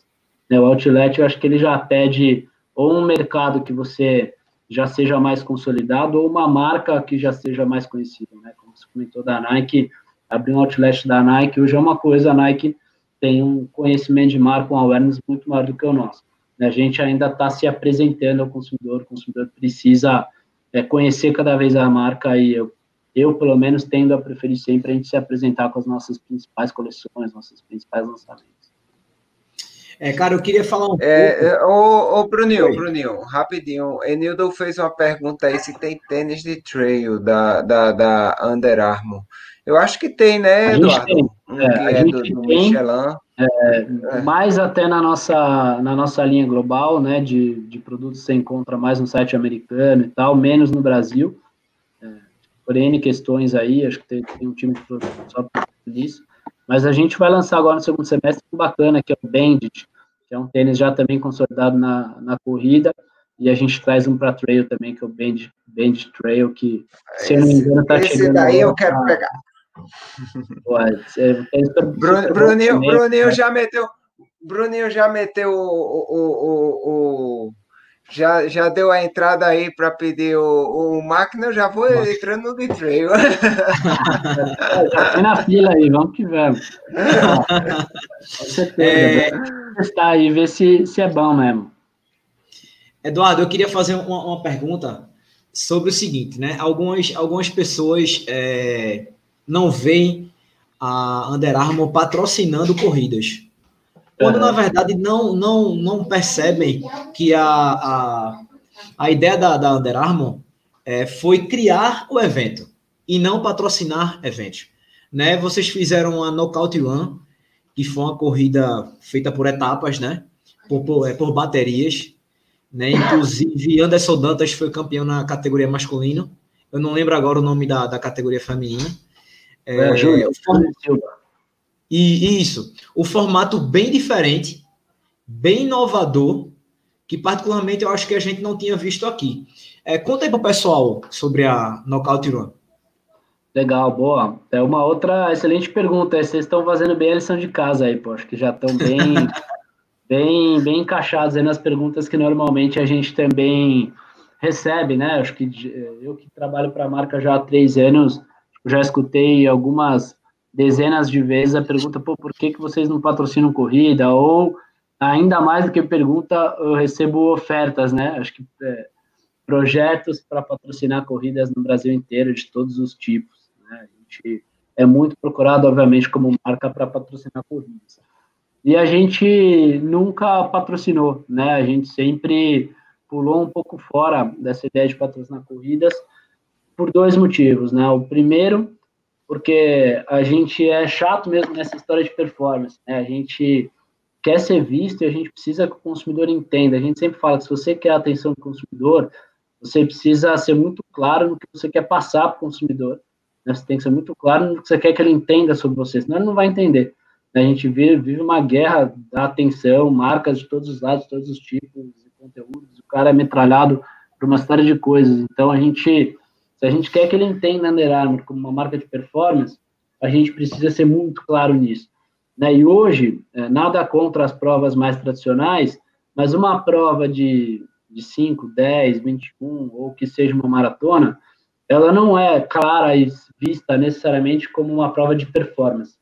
Né, o outlet, eu acho que ele já pede ou um mercado que você já seja mais consolidado ou uma marca que já seja mais conhecida, né? Como você comentou da Nike, abrir um outlet da Nike hoje é uma coisa, a Nike tem um conhecimento de marca, um awareness muito maior do que o nosso. Né? A gente ainda está se apresentando ao consumidor, o consumidor precisa é, conhecer cada vez a marca e eu, eu, pelo menos, tendo a preferir sempre a gente se apresentar com as nossas principais coleções, nossos principais lançamentos. É, cara, eu queria falar um é, pouco. Ô, ô Bruninho, Bruninho, rapidinho. Enildo fez uma pergunta aí se tem tênis de trail da, da, da Under Armour. Eu acho que tem, né, Eduardo? Tem. Um é, a é gente do, do tem. É, é. Mais até na nossa, na nossa linha global, né, de, de produtos você encontra mais no site americano e tal, menos no Brasil. É, por N questões aí, acho que tem, tem um time de produto só para isso. Mas a gente vai lançar agora no segundo semestre um bacana, que é o Bandit, que é um tênis já também consolidado na, na corrida, e a gente traz um para trail também, que é o Bandit, Bandit Trail, que, se eu não me engano, está chegando... Esse daí eu quero pegar. Bruno, Bruninho, Bruninho né? já meteu... Bruninho já meteu o, o, o, o já, já deu a entrada aí para pedir o, o máquina, eu já vou Nossa. entrando no trail. já na fila aí, vamos que vamos. Com certeza. É... Testar aí, ver se, se é bom mesmo. Eduardo, eu queria fazer uma, uma pergunta sobre o seguinte, né? Algumas, algumas pessoas é, não veem a Under Armour patrocinando corridas. Quando, na verdade, não, não, não percebem que a, a, a ideia da, da Under Armour é, foi criar o evento e não patrocinar eventos. Né? Vocês fizeram a Knockout Run, que foi uma corrida feita por etapas, né? Por, por, é, por baterias. Né? Inclusive, Anderson Dantas foi campeão na categoria masculino. Eu não lembro agora o nome da, da categoria feminina. É, é, Júlio, e isso, o formato bem diferente, bem inovador, que particularmente eu acho que a gente não tinha visto aqui. É, conta aí para o pessoal sobre a Knockout Run. Legal, boa. É uma outra excelente pergunta. Vocês estão fazendo bem a lição de casa aí, pô. Acho que já estão bem, bem, bem encaixados aí nas perguntas que normalmente a gente também recebe, né? Acho que eu que trabalho para a marca já há três anos, já escutei algumas dezenas de vezes a pergunta, pô, por que, que vocês não patrocinam corrida? Ou, ainda mais do que pergunta, eu recebo ofertas, né? Acho que é, projetos para patrocinar corridas no Brasil inteiro, de todos os tipos. Né? A gente é muito procurado, obviamente, como marca para patrocinar corridas. E a gente nunca patrocinou, né? A gente sempre pulou um pouco fora dessa ideia de patrocinar corridas por dois motivos, né? O primeiro porque a gente é chato mesmo nessa história de performance, né? A gente quer ser visto e a gente precisa que o consumidor entenda. A gente sempre fala que se você quer a atenção do consumidor, você precisa ser muito claro no que você quer passar para o consumidor. Né? Você tem que ser muito claro no que você quer que ele entenda sobre você, senão ele não vai entender. A gente vive, vive uma guerra da atenção, marcas de todos os lados, todos os tipos de conteúdos. O cara é metralhado por uma série de coisas. Então a gente se a gente quer que ele entenda Under Armour como uma marca de performance, a gente precisa ser muito claro nisso. Né? E hoje, é, nada contra as provas mais tradicionais, mas uma prova de, de 5, 10, 21, ou que seja uma maratona, ela não é clara e vista necessariamente como uma prova de performance.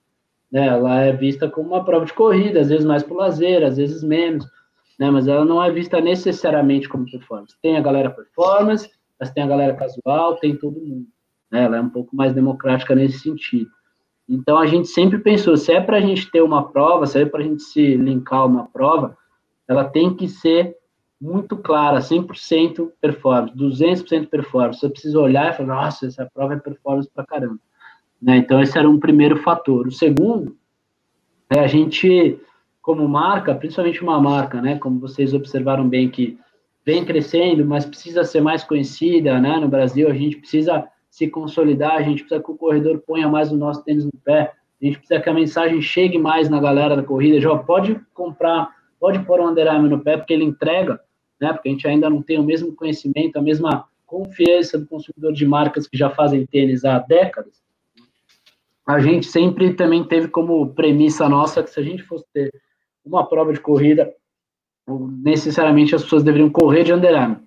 Né? Ela é vista como uma prova de corrida, às vezes mais por lazer, às vezes menos, né? mas ela não é vista necessariamente como performance. Tem a galera performance, mas tem a galera casual, tem todo mundo. Né? Ela é um pouco mais democrática nesse sentido. Então a gente sempre pensou, se é para a gente ter uma prova, se é para a gente se linkar uma prova, ela tem que ser muito clara, 100% performance, 200% performance. Você precisa olhar e falar, nossa, essa prova é performance para caramba. Né? Então esse era um primeiro fator. O segundo é a gente, como marca, principalmente uma marca, né? Como vocês observaram bem que vem crescendo, mas precisa ser mais conhecida, né? No Brasil, a gente precisa se consolidar, a gente precisa que o corredor ponha mais o nosso tênis no pé, a gente precisa que a mensagem chegue mais na galera da corrida, já pode comprar pode pôr um Under Armour no pé, porque ele entrega, né? Porque a gente ainda não tem o mesmo conhecimento, a mesma confiança do consumidor de marcas que já fazem tênis há décadas. A gente sempre também teve como premissa nossa que se a gente fosse ter uma prova de corrida, necessariamente as pessoas deveriam correr de Under Armour.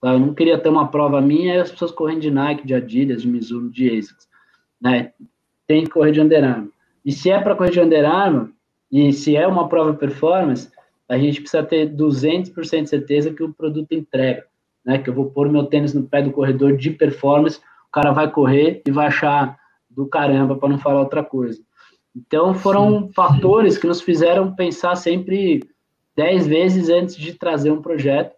Tá? Eu não queria ter uma prova minha e as pessoas correndo de Nike, de Adidas, de Mizuno, de ASICS. Né? Tem que correr de Under Armour. E se é para correr de Under Armour, e se é uma prova performance, a gente precisa ter 200% de certeza que o produto entrega, né? Que eu vou pôr meu tênis no pé do corredor de performance, o cara vai correr e vai achar do caramba, para não falar outra coisa. Então, foram Sim. fatores que nos fizeram pensar sempre dez vezes antes de trazer um projeto.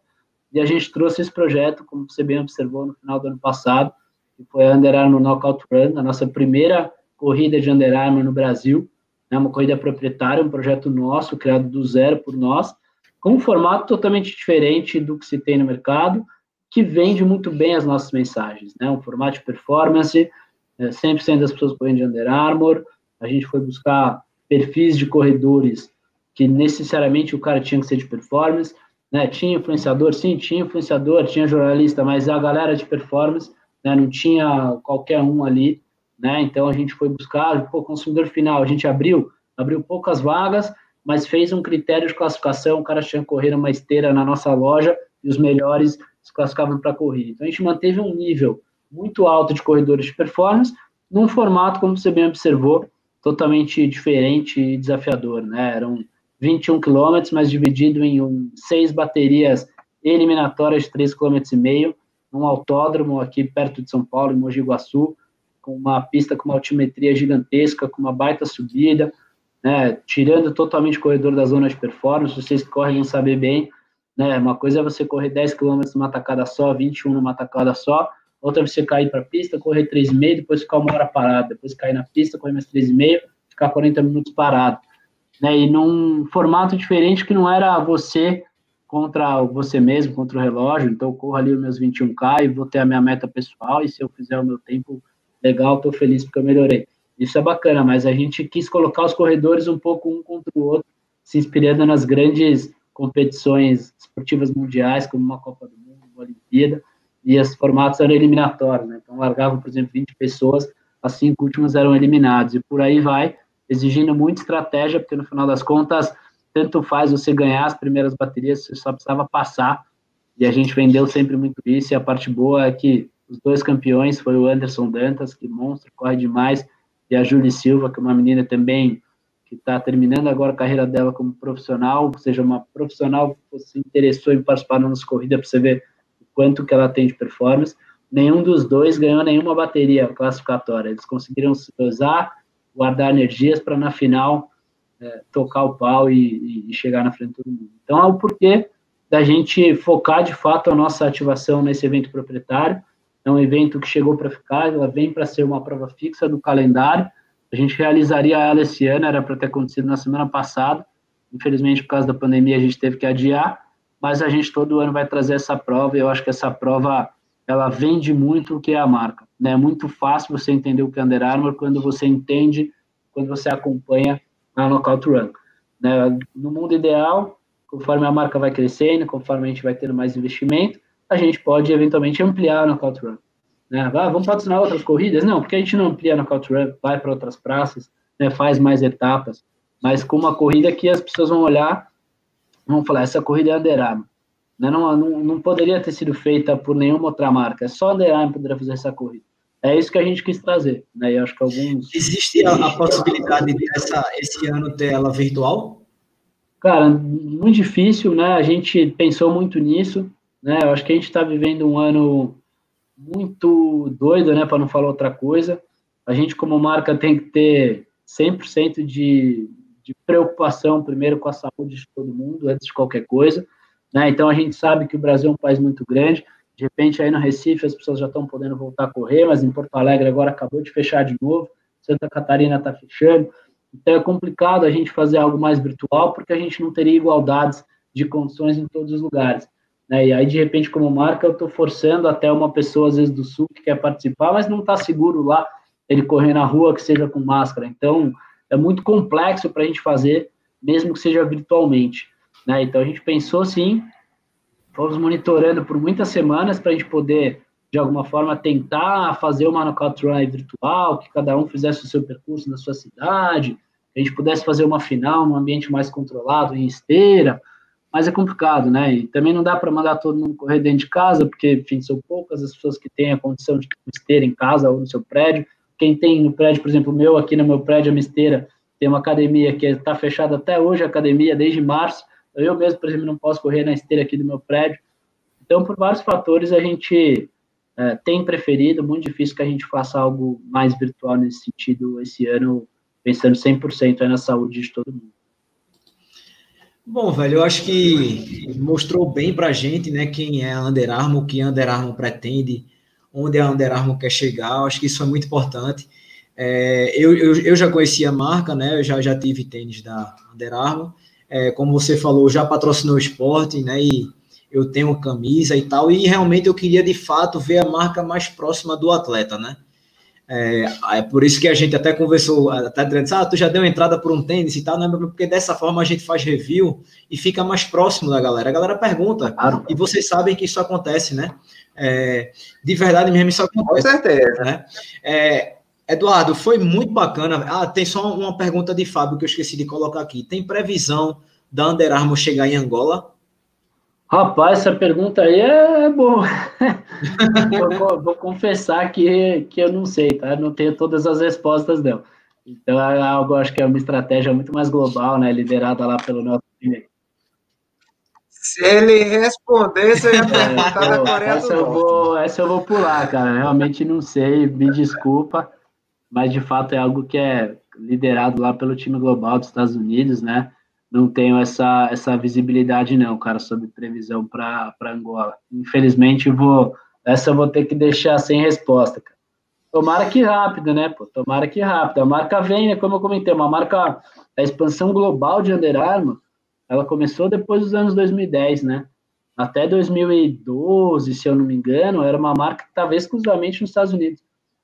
E a gente trouxe esse projeto, como você bem observou, no final do ano passado, que foi a Under Armour Knockout Run, a nossa primeira corrida de Under Armour no Brasil né, uma corrida proprietária, um projeto nosso, criado do zero por nós, com um formato totalmente diferente do que se tem no mercado, que vende muito bem as nossas mensagens, né, um formato de performance, é, 100% das pessoas correndo de Under Armour, a gente foi buscar perfis de corredores que necessariamente o cara tinha que ser de performance, né, tinha influenciador, sim, tinha influenciador, tinha jornalista, mas a galera de performance, né, não tinha qualquer um ali, né? Então a gente foi buscar, o consumidor final, a gente abriu, abriu poucas vagas, mas fez um critério de classificação, o cara tinha que correr uma esteira na nossa loja e os melhores se classificavam para corrida. Então a gente manteve um nível muito alto de corredores de performance, num formato, como você bem observou, totalmente diferente e desafiador, né? Eram 21 quilômetros, mas dividido em um, seis baterias eliminatórias de 3,5 km, num autódromo aqui perto de São Paulo, em Mogi Guaçu, com uma pista com uma altimetria gigantesca, com uma baita subida, né, tirando totalmente o corredor da zona de performance, vocês que correm vão saber bem, né, uma coisa é você correr 10 km numa tacada só, 21 numa tacada só, outra é você cair para a pista, correr 3,5, depois ficar uma hora parado, depois cair na pista, correr mais 3,5, ficar 40 minutos parado. Né, e num formato diferente que não era você contra você mesmo, contra o relógio, então eu corro ali os meus 21K e vou ter a minha meta pessoal, e se eu fizer o meu tempo legal, estou feliz porque eu melhorei. Isso é bacana, mas a gente quis colocar os corredores um pouco um contra o outro, se inspirando nas grandes competições esportivas mundiais, como uma Copa do Mundo, uma Olimpíada, e os formatos eram eliminatórios, né? Então largavam, por exemplo, 20 pessoas, as cinco últimas eram eliminados, e por aí vai, exigindo muita estratégia, porque no final das contas, tanto faz você ganhar as primeiras baterias, você só precisava passar, e a gente vendeu sempre muito isso, e a parte boa é que os dois campeões foi o Anderson Dantas, que monstro, corre demais, e a Júlia Silva, que é uma menina também que está terminando agora a carreira dela como profissional, ou seja, uma profissional que se interessou em participar nas corridas para você ver o quanto que ela tem de performance. Nenhum dos dois ganhou nenhuma bateria classificatória. Eles conseguiram se usar, guardar energias para na final é, tocar o pau e, e, chegar na frente todo mundo. Então é o porquê da gente focar de fato a nossa ativação nesse evento proprietário é um evento que chegou para ficar, ela vem para ser uma prova fixa do calendário. A gente realizaria ela esse ano, era para ter acontecido na semana passada. Infelizmente, por causa da pandemia, a gente teve que adiar, mas a gente todo ano vai trazer essa prova e eu acho que essa prova ela vende muito o que é a marca. Né? É muito fácil você entender o que é Under Armour quando você entende, quando você acompanha a Knockout Run. Né? No mundo ideal, conforme a marca vai crescendo, conforme a gente vai tendo mais investimento, a gente pode eventualmente ampliar no Knockout Run. Né? Ah, vamos patrocinar outras corridas? Não, porque a gente não amplia no Knockout Run, vai para outras praças, né, faz mais etapas, mas com uma corrida que as pessoas vão olhar, vão falar, essa corrida é Under Armour. Né? Não, não, não poderia ter sido feita por nenhuma outra marca, só Under Armour poderia fazer essa corrida. É isso que a gente quis trazer, né? E acho que alguns. Existe a, a possibilidade de essa, esse ano ter ela virtual? Cara, muito difícil, né? A gente pensou muito nisso, né? Eu acho que a gente está vivendo um ano muito doido, né? Para não falar outra coisa. A gente, como marca, tem que ter 100% de, de preocupação, primeiro, com a saúde de todo mundo, antes de qualquer coisa. Né? Então, a gente sabe que o Brasil é um país muito grande. De repente, aí no Recife, as pessoas já estão podendo voltar a correr, mas em Porto Alegre agora acabou de fechar de novo. Santa Catarina está fechando. Então, é complicado a gente fazer algo mais virtual, porque a gente não teria igualdades de condições em todos os lugares. Né? E aí, de repente, como marca, eu estou forçando até uma pessoa, às vezes, do Sul que quer participar, mas não está seguro lá ele correr na rua que seja com máscara. Então, é muito complexo para a gente fazer, mesmo que seja virtualmente. Né? Então a gente pensou sim, fomos monitorando por muitas semanas para a gente poder, de alguma forma, tentar fazer uma knockout run virtual, que cada um fizesse o seu percurso na sua cidade, que a gente pudesse fazer uma final num ambiente mais controlado, em esteira, mas é complicado, né? E também não dá para mandar todo mundo correr dentro de casa, porque, enfim, são poucas as pessoas que têm a condição de ter uma esteira em casa ou no seu prédio. Quem tem no prédio, por exemplo, meu, aqui no meu prédio, a esteira, tem uma academia que está fechada até hoje, a academia, desde março. Eu mesmo, por exemplo, não posso correr na esteira aqui do meu prédio. Então, por vários fatores, a gente é, tem preferido, muito difícil que a gente faça algo mais virtual nesse sentido esse ano, pensando 100% na saúde de todo mundo. Bom, velho, eu acho que mostrou bem pra gente, né, quem é a Under Armour, o que a Under Armour pretende, onde a Under Armour quer chegar, eu acho que isso é muito importante. É, eu, eu, eu, já conhecia a marca, né, eu já, já tive tênis da Under Armour, é, como você falou, já patrocinou o esporte, né, e eu tenho camisa e tal, e realmente eu queria, de fato, ver a marca mais próxima do atleta, né, é, é, por isso que a gente até conversou, até dizendo, ah, tu já deu entrada por um tênis e tal, não, porque dessa forma a gente faz review e fica mais próximo da galera. A galera pergunta, claro. e vocês sabem que isso acontece, né? É, de verdade mesmo, isso acontece. Com certeza. Né? É, Eduardo, foi muito bacana. Ah, tem só uma pergunta de Fábio que eu esqueci de colocar aqui. Tem previsão da Under Armour chegar em Angola? Rapaz, essa pergunta aí é boa. vou, vou, confessar que, que eu não sei, tá? não tenho todas as respostas dela. Então é algo, acho que é uma estratégia muito mais global, né? Liderada lá pelo nosso time. Se ele responder, você ia perguntar é, da Coreia essa do eu Vou, essa eu vou pular, cara. Realmente não sei, me desculpa. Mas de fato é algo que é liderado lá pelo time global dos Estados Unidos, né? não tenho essa, essa visibilidade não, cara, sobre previsão para Angola. Infelizmente, vou essa eu vou ter que deixar sem resposta, cara. Tomara que rápido, né, pô? Tomara que rápido. A marca vem, né, como eu comentei, uma marca, a expansão global de Under Armour, ela começou depois dos anos 2010, né? Até 2012, se eu não me engano, era uma marca que estava exclusivamente nos Estados Unidos.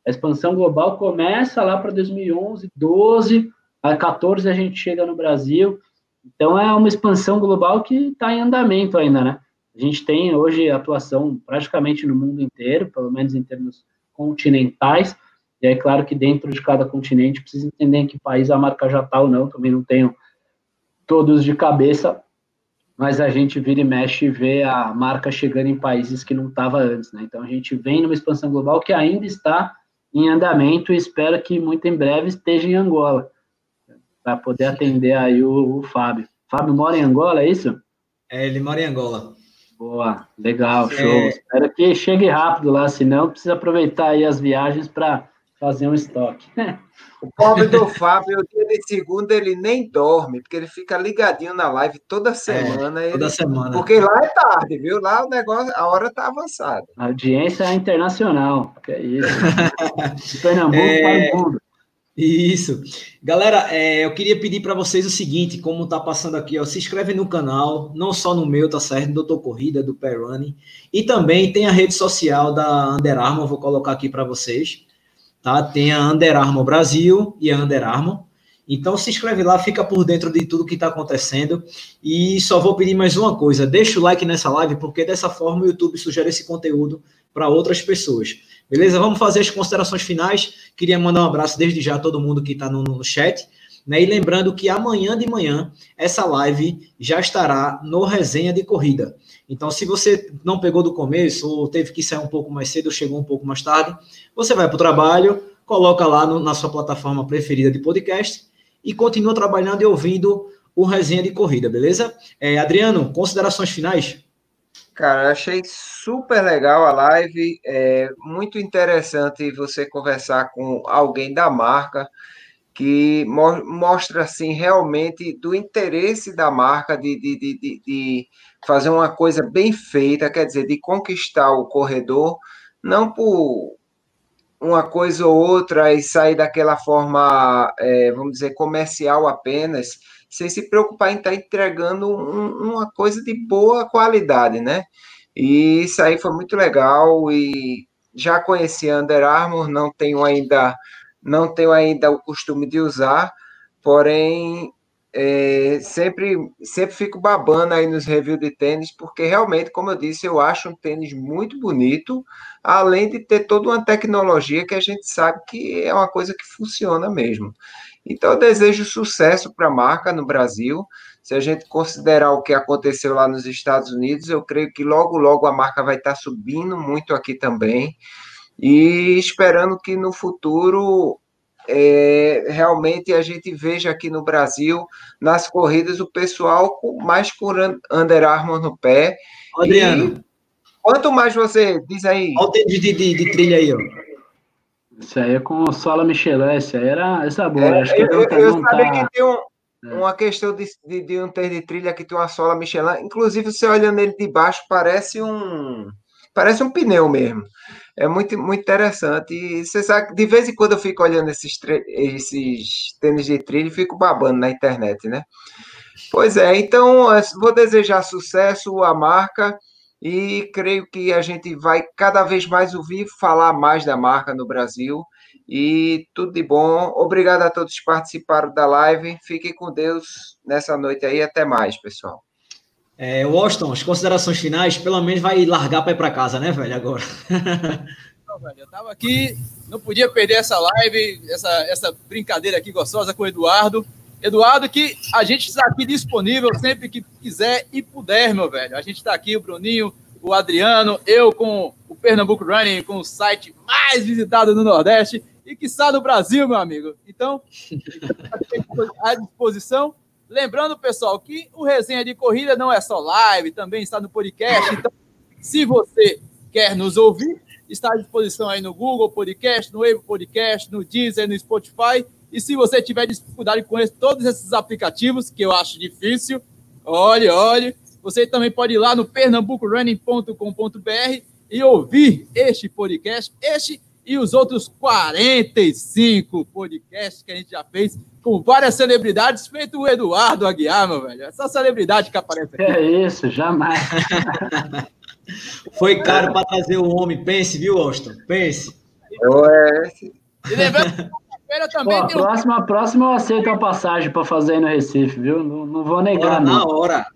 A expansão global começa lá para 2011, 12, a 14 a gente chega no Brasil. Então é uma expansão global que está em andamento ainda, né? A gente tem hoje atuação praticamente no mundo inteiro, pelo menos em termos continentais, e é claro que dentro de cada continente precisa entender em que país a marca já está ou não, também não tenho todos de cabeça, mas a gente vira e mexe e vê a marca chegando em países que não estava antes, né? Então a gente vem numa expansão global que ainda está em andamento e espero que muito em breve esteja em Angola para poder atender aí o, o, Fábio. Fábio mora em Angola, é isso? É, ele mora em Angola. Boa, legal, show. É... Espero que chegue rápido lá, senão precisa aproveitar aí as viagens para fazer um estoque. O pobre do Fábio, dia de segunda, ele nem dorme, porque ele fica ligadinho na live toda semana. É, toda ele... semana. Porque lá é tarde, viu? Lá o negócio, a hora tá avançada. A audiência é internacional, que é isso. De Pernambuco é... para o mundo. Isso. Galera, é, eu queria pedir para vocês o seguinte, como tá passando aqui, ó, se inscreve no canal, não só no meu, tá certo? Do Doutor Corrida, do Pé Running. E também tem a rede social da Under Armour, vou colocar aqui para vocês. Tá? Tem a Under Armour Brasil e a Under Armour. Então se inscreve lá, fica por dentro de tudo que está acontecendo. E só vou pedir mais uma coisa: deixa o like nessa live, porque dessa forma o YouTube sugere esse conteúdo para outras pessoas. Beleza? Vamos fazer as considerações finais. Queria mandar um abraço desde já a todo mundo que está no, no, chat. Né? E lembrando que amanhã de manhã, essa live já estará no Resenha de Corrida. Então, se você não pegou do começo, ou teve que sair um pouco mais cedo, ou chegou um pouco mais tarde, você vai para o trabalho, coloca lá no, na sua plataforma preferida de podcast e continua trabalhando e ouvindo o Resenha de Corrida, beleza? É, Adriano, considerações finais? Cara, achei super legal a live, é muito interessante você conversar com alguém da marca que mo mostra assim realmente do interesse da marca de, de, de, de, fazer uma coisa bem feita, quer dizer, de conquistar o corredor, não por uma coisa ou outra e sair daquela forma, é, vamos dizer, comercial apenas, sem se preocupar em estar tá entregando um, uma coisa de boa qualidade, né? E isso aí foi muito legal e já conheci Under Armour, não tenho ainda não tenho ainda o costume de usar, porém é, sempre, sempre fico babando aí nos reviews de tênis, porque realmente, como eu disse, eu acho um tênis muito bonito, além de ter toda uma tecnologia que a gente sabe que é uma coisa que funciona mesmo. Então, eu desejo sucesso para a marca no Brasil. Se a gente considerar o que aconteceu lá nos Estados Unidos, eu creio que logo, logo a marca vai estar subindo muito aqui também. E esperando que no futuro é, realmente a gente veja aqui no Brasil, nas corridas, o pessoal com, mais com Under Armour no pé. Adriano. E, quanto mais você diz aí. Olha o de, de, de, de trilha aí, ó. Isso aí é com sola Michelin, isso aí era essa boa. É, acho que eu, eu, eu sabia que tem um, é. uma questão de, de, de, um ter de trilha que tem uma sola Michelin. Inclusive, você olhando ele de baixo, parece um parece um pneu mesmo. É muito, muito interessante. E você sabe, de vez em quando eu fico olhando esses, esses tênis de trilha e fico babando na internet, né? Pois é, então vou desejar sucesso à marca e creio que a gente vai cada vez mais ouvir falar mais da marca no Brasil. E tudo de bom. Obrigado a todos que participaram da live. Fiquem com Deus nessa noite aí. Até mais, pessoal. É, Washington, as considerações finais, pelo menos vai largar para ir para casa, né, velho, agora. Não, velho, eu tava aqui, não podia perder essa live, essa, essa brincadeira aqui gostosa com o Eduardo. Eduardo, que a gente está aqui disponível sempre que quiser e puder, meu velho. A gente está aqui, o Bruninho, o Adriano, eu com o Pernambuco Running, com o site mais visitado no Nordeste e que está no Brasil, meu amigo. Então, à disposição. Lembrando, pessoal, que o Resenha de Corrida não é só live, também está no podcast. Então, se você quer nos ouvir, está à disposição aí no Google Podcast, no Evo Podcast, no Deezer, no Spotify. E se você tiver dificuldade com todos esses aplicativos, que eu acho difícil, olhe, olhe, você também pode ir lá no pernambucorunning.com.br e ouvir este podcast, este e os outros 45 podcasts que a gente já fez com várias celebridades, feito o Eduardo Aguiar, meu velho. Essa celebridade que aparece aqui. É isso, jamais. Foi caro para trazer o homem. Pense, viu, Austin? Pense. Ué. E lembrando também. Pô, a, próxima, um... próxima eu aceito a passagem para fazer aí no Recife, viu? Não, não vou negar. na hora.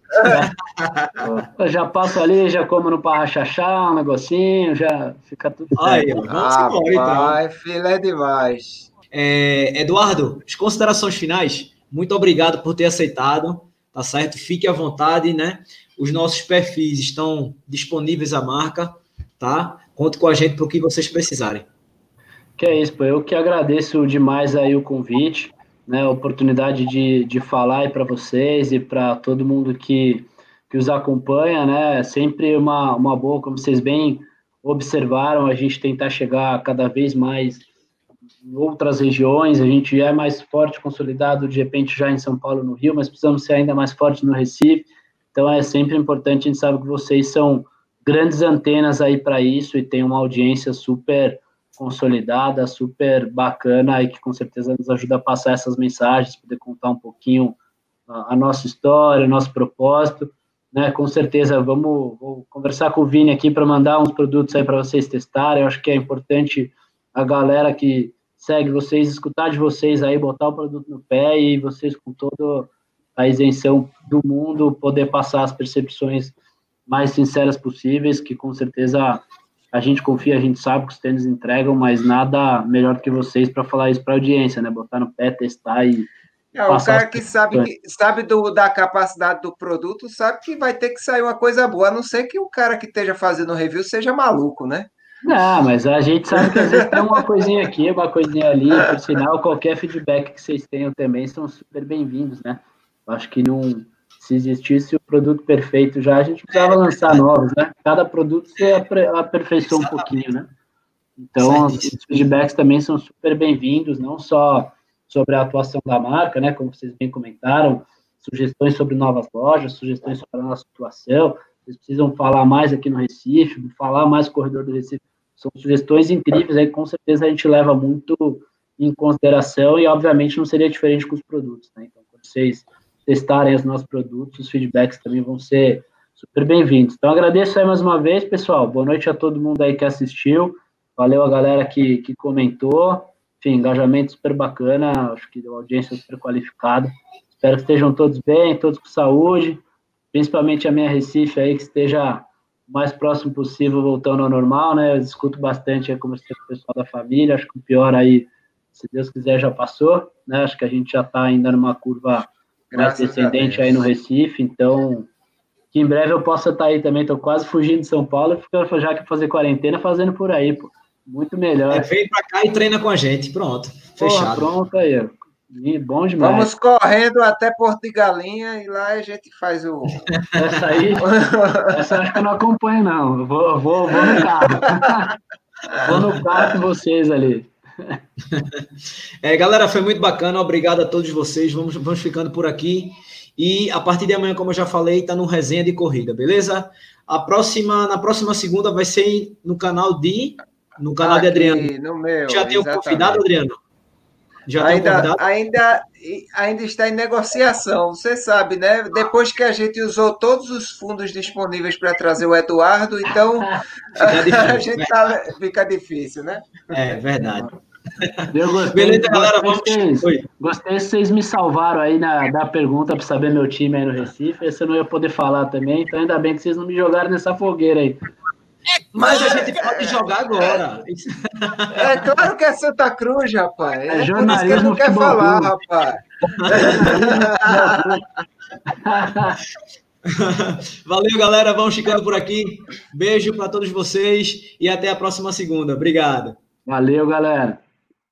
Eu já passo ali, já como no Parrachachá, um negocinho, já fica tudo Aí, vamos ah, embora, então. Vai, filé demais. É, Eduardo, as considerações finais. Muito obrigado por ter aceitado, tá certo? Fique à vontade, né? Os nossos perfis estão disponíveis à marca, tá? Conte com a gente para o que vocês precisarem. Que é isso, pô. Eu que agradeço demais aí o convite, né? A oportunidade de, de falar aí para vocês e para todo mundo que, que os acompanha, né? É sempre uma, uma boa, como vocês bem observaram, a gente tentar chegar cada vez mais em outras regiões, a gente é mais forte, consolidado, de repente, já em São Paulo, no Rio, mas precisamos ser ainda mais forte no Recife, então é sempre importante, a gente sabe que vocês são grandes antenas aí para isso e tem uma audiência super consolidada, super bacana e que com certeza nos ajuda a passar essas mensagens, poder contar um pouquinho a, a nossa história, o nosso propósito, né? Com certeza vamos vou conversar com o Vini aqui para mandar uns produtos aí para vocês testarem. Eu acho que é importante a galera que segue vocês escutar de vocês aí, botar o produto no pé e vocês com toda a isenção do mundo poder passar as percepções mais sinceras possíveis, que com certeza a gente confia, a gente sabe que os tênis entregam, mas nada melhor que vocês para falar isso para a audiência, né? Botar no pé, testar e. É, o cara que sabe, que sabe do, da capacidade do produto sabe que vai ter que sair uma coisa boa, a não ser que o cara que esteja fazendo review seja maluco, né? Não, mas a gente sabe que às vezes tem uma coisinha aqui, uma coisinha ali, por sinal, qualquer feedback que vocês tenham também são super bem-vindos, né? Acho que não, se existisse o produto perfeito já, a gente precisava lançar novos, né? Cada produto você aperfeiçou um pouquinho, né? Então, os feedbacks também são super bem-vindos, não só sobre a atuação da marca, né? Como vocês bem comentaram, sugestões sobre novas lojas, sugestões sobre a nossa atuação. Vocês precisam falar mais aqui no Recife, falar mais no corredor do Recife. São sugestões incríveis aí, com certeza a gente leva muito em consideração e, obviamente, não seria diferente com os produtos, né? Então, quando vocês testarem os nossos produtos, os feedbacks também vão ser super bem-vindos. Então, agradeço aí mais uma vez, pessoal. Boa noite a todo mundo aí que assistiu. Valeu a galera que, que comentou. Enfim, engajamento super bacana. Acho que deu audiência super qualificada. Espero que estejam todos bem, todos com saúde, principalmente a minha Recife aí, que esteja o mais próximo possível voltando ao normal, né? Eu discuto bastante aí, como com o pessoal da família, acho que o pior aí, se Deus quiser, já passou, né? Acho que a gente já está ainda numa curva mais descendente aí no Recife, então que em breve eu possa estar tá aí também, estou quase fugindo de São Paulo, ficando já que fazer quarentena, fazendo por aí, pô. Muito melhor. É, vem para cá e treina com a gente, pronto, fechado. Porra, pronto aí, Bom demais. Vamos correndo até Porto de Galinha e lá a gente faz o. Essa aí, essa acho que eu não acompanho, não. Eu vou, vou, vou no carro. vou no carro com vocês ali. É, galera, foi muito bacana. Obrigado a todos vocês. Vamos, vamos ficando por aqui. E a partir de amanhã, como eu já falei, está no resenha de corrida, beleza? A próxima, na próxima segunda vai ser no canal de. No canal Aqui, de Adriano. No meu, já tem o convidado, Adriano? Já ainda, ainda, ainda está em negociação, você sabe, né? Depois que a gente usou todos os fundos disponíveis para trazer o Eduardo, então a gente tá, fica difícil, né? É verdade. Eu gostei, Beleza, galera, gostei, gostei se vocês me salvaram aí na, da pergunta para saber meu time aí no Recife. Esse eu não ia poder falar também, então ainda bem que vocês não me jogaram nessa fogueira aí. É Mas a gente pode jogar agora. É claro que é Santa Cruz, rapaz. É, é jornalismo que não quer falar, rapaz. Valeu, galera. Vamos ficando por aqui. Beijo para todos vocês e até a próxima segunda. Obrigado. Valeu, galera.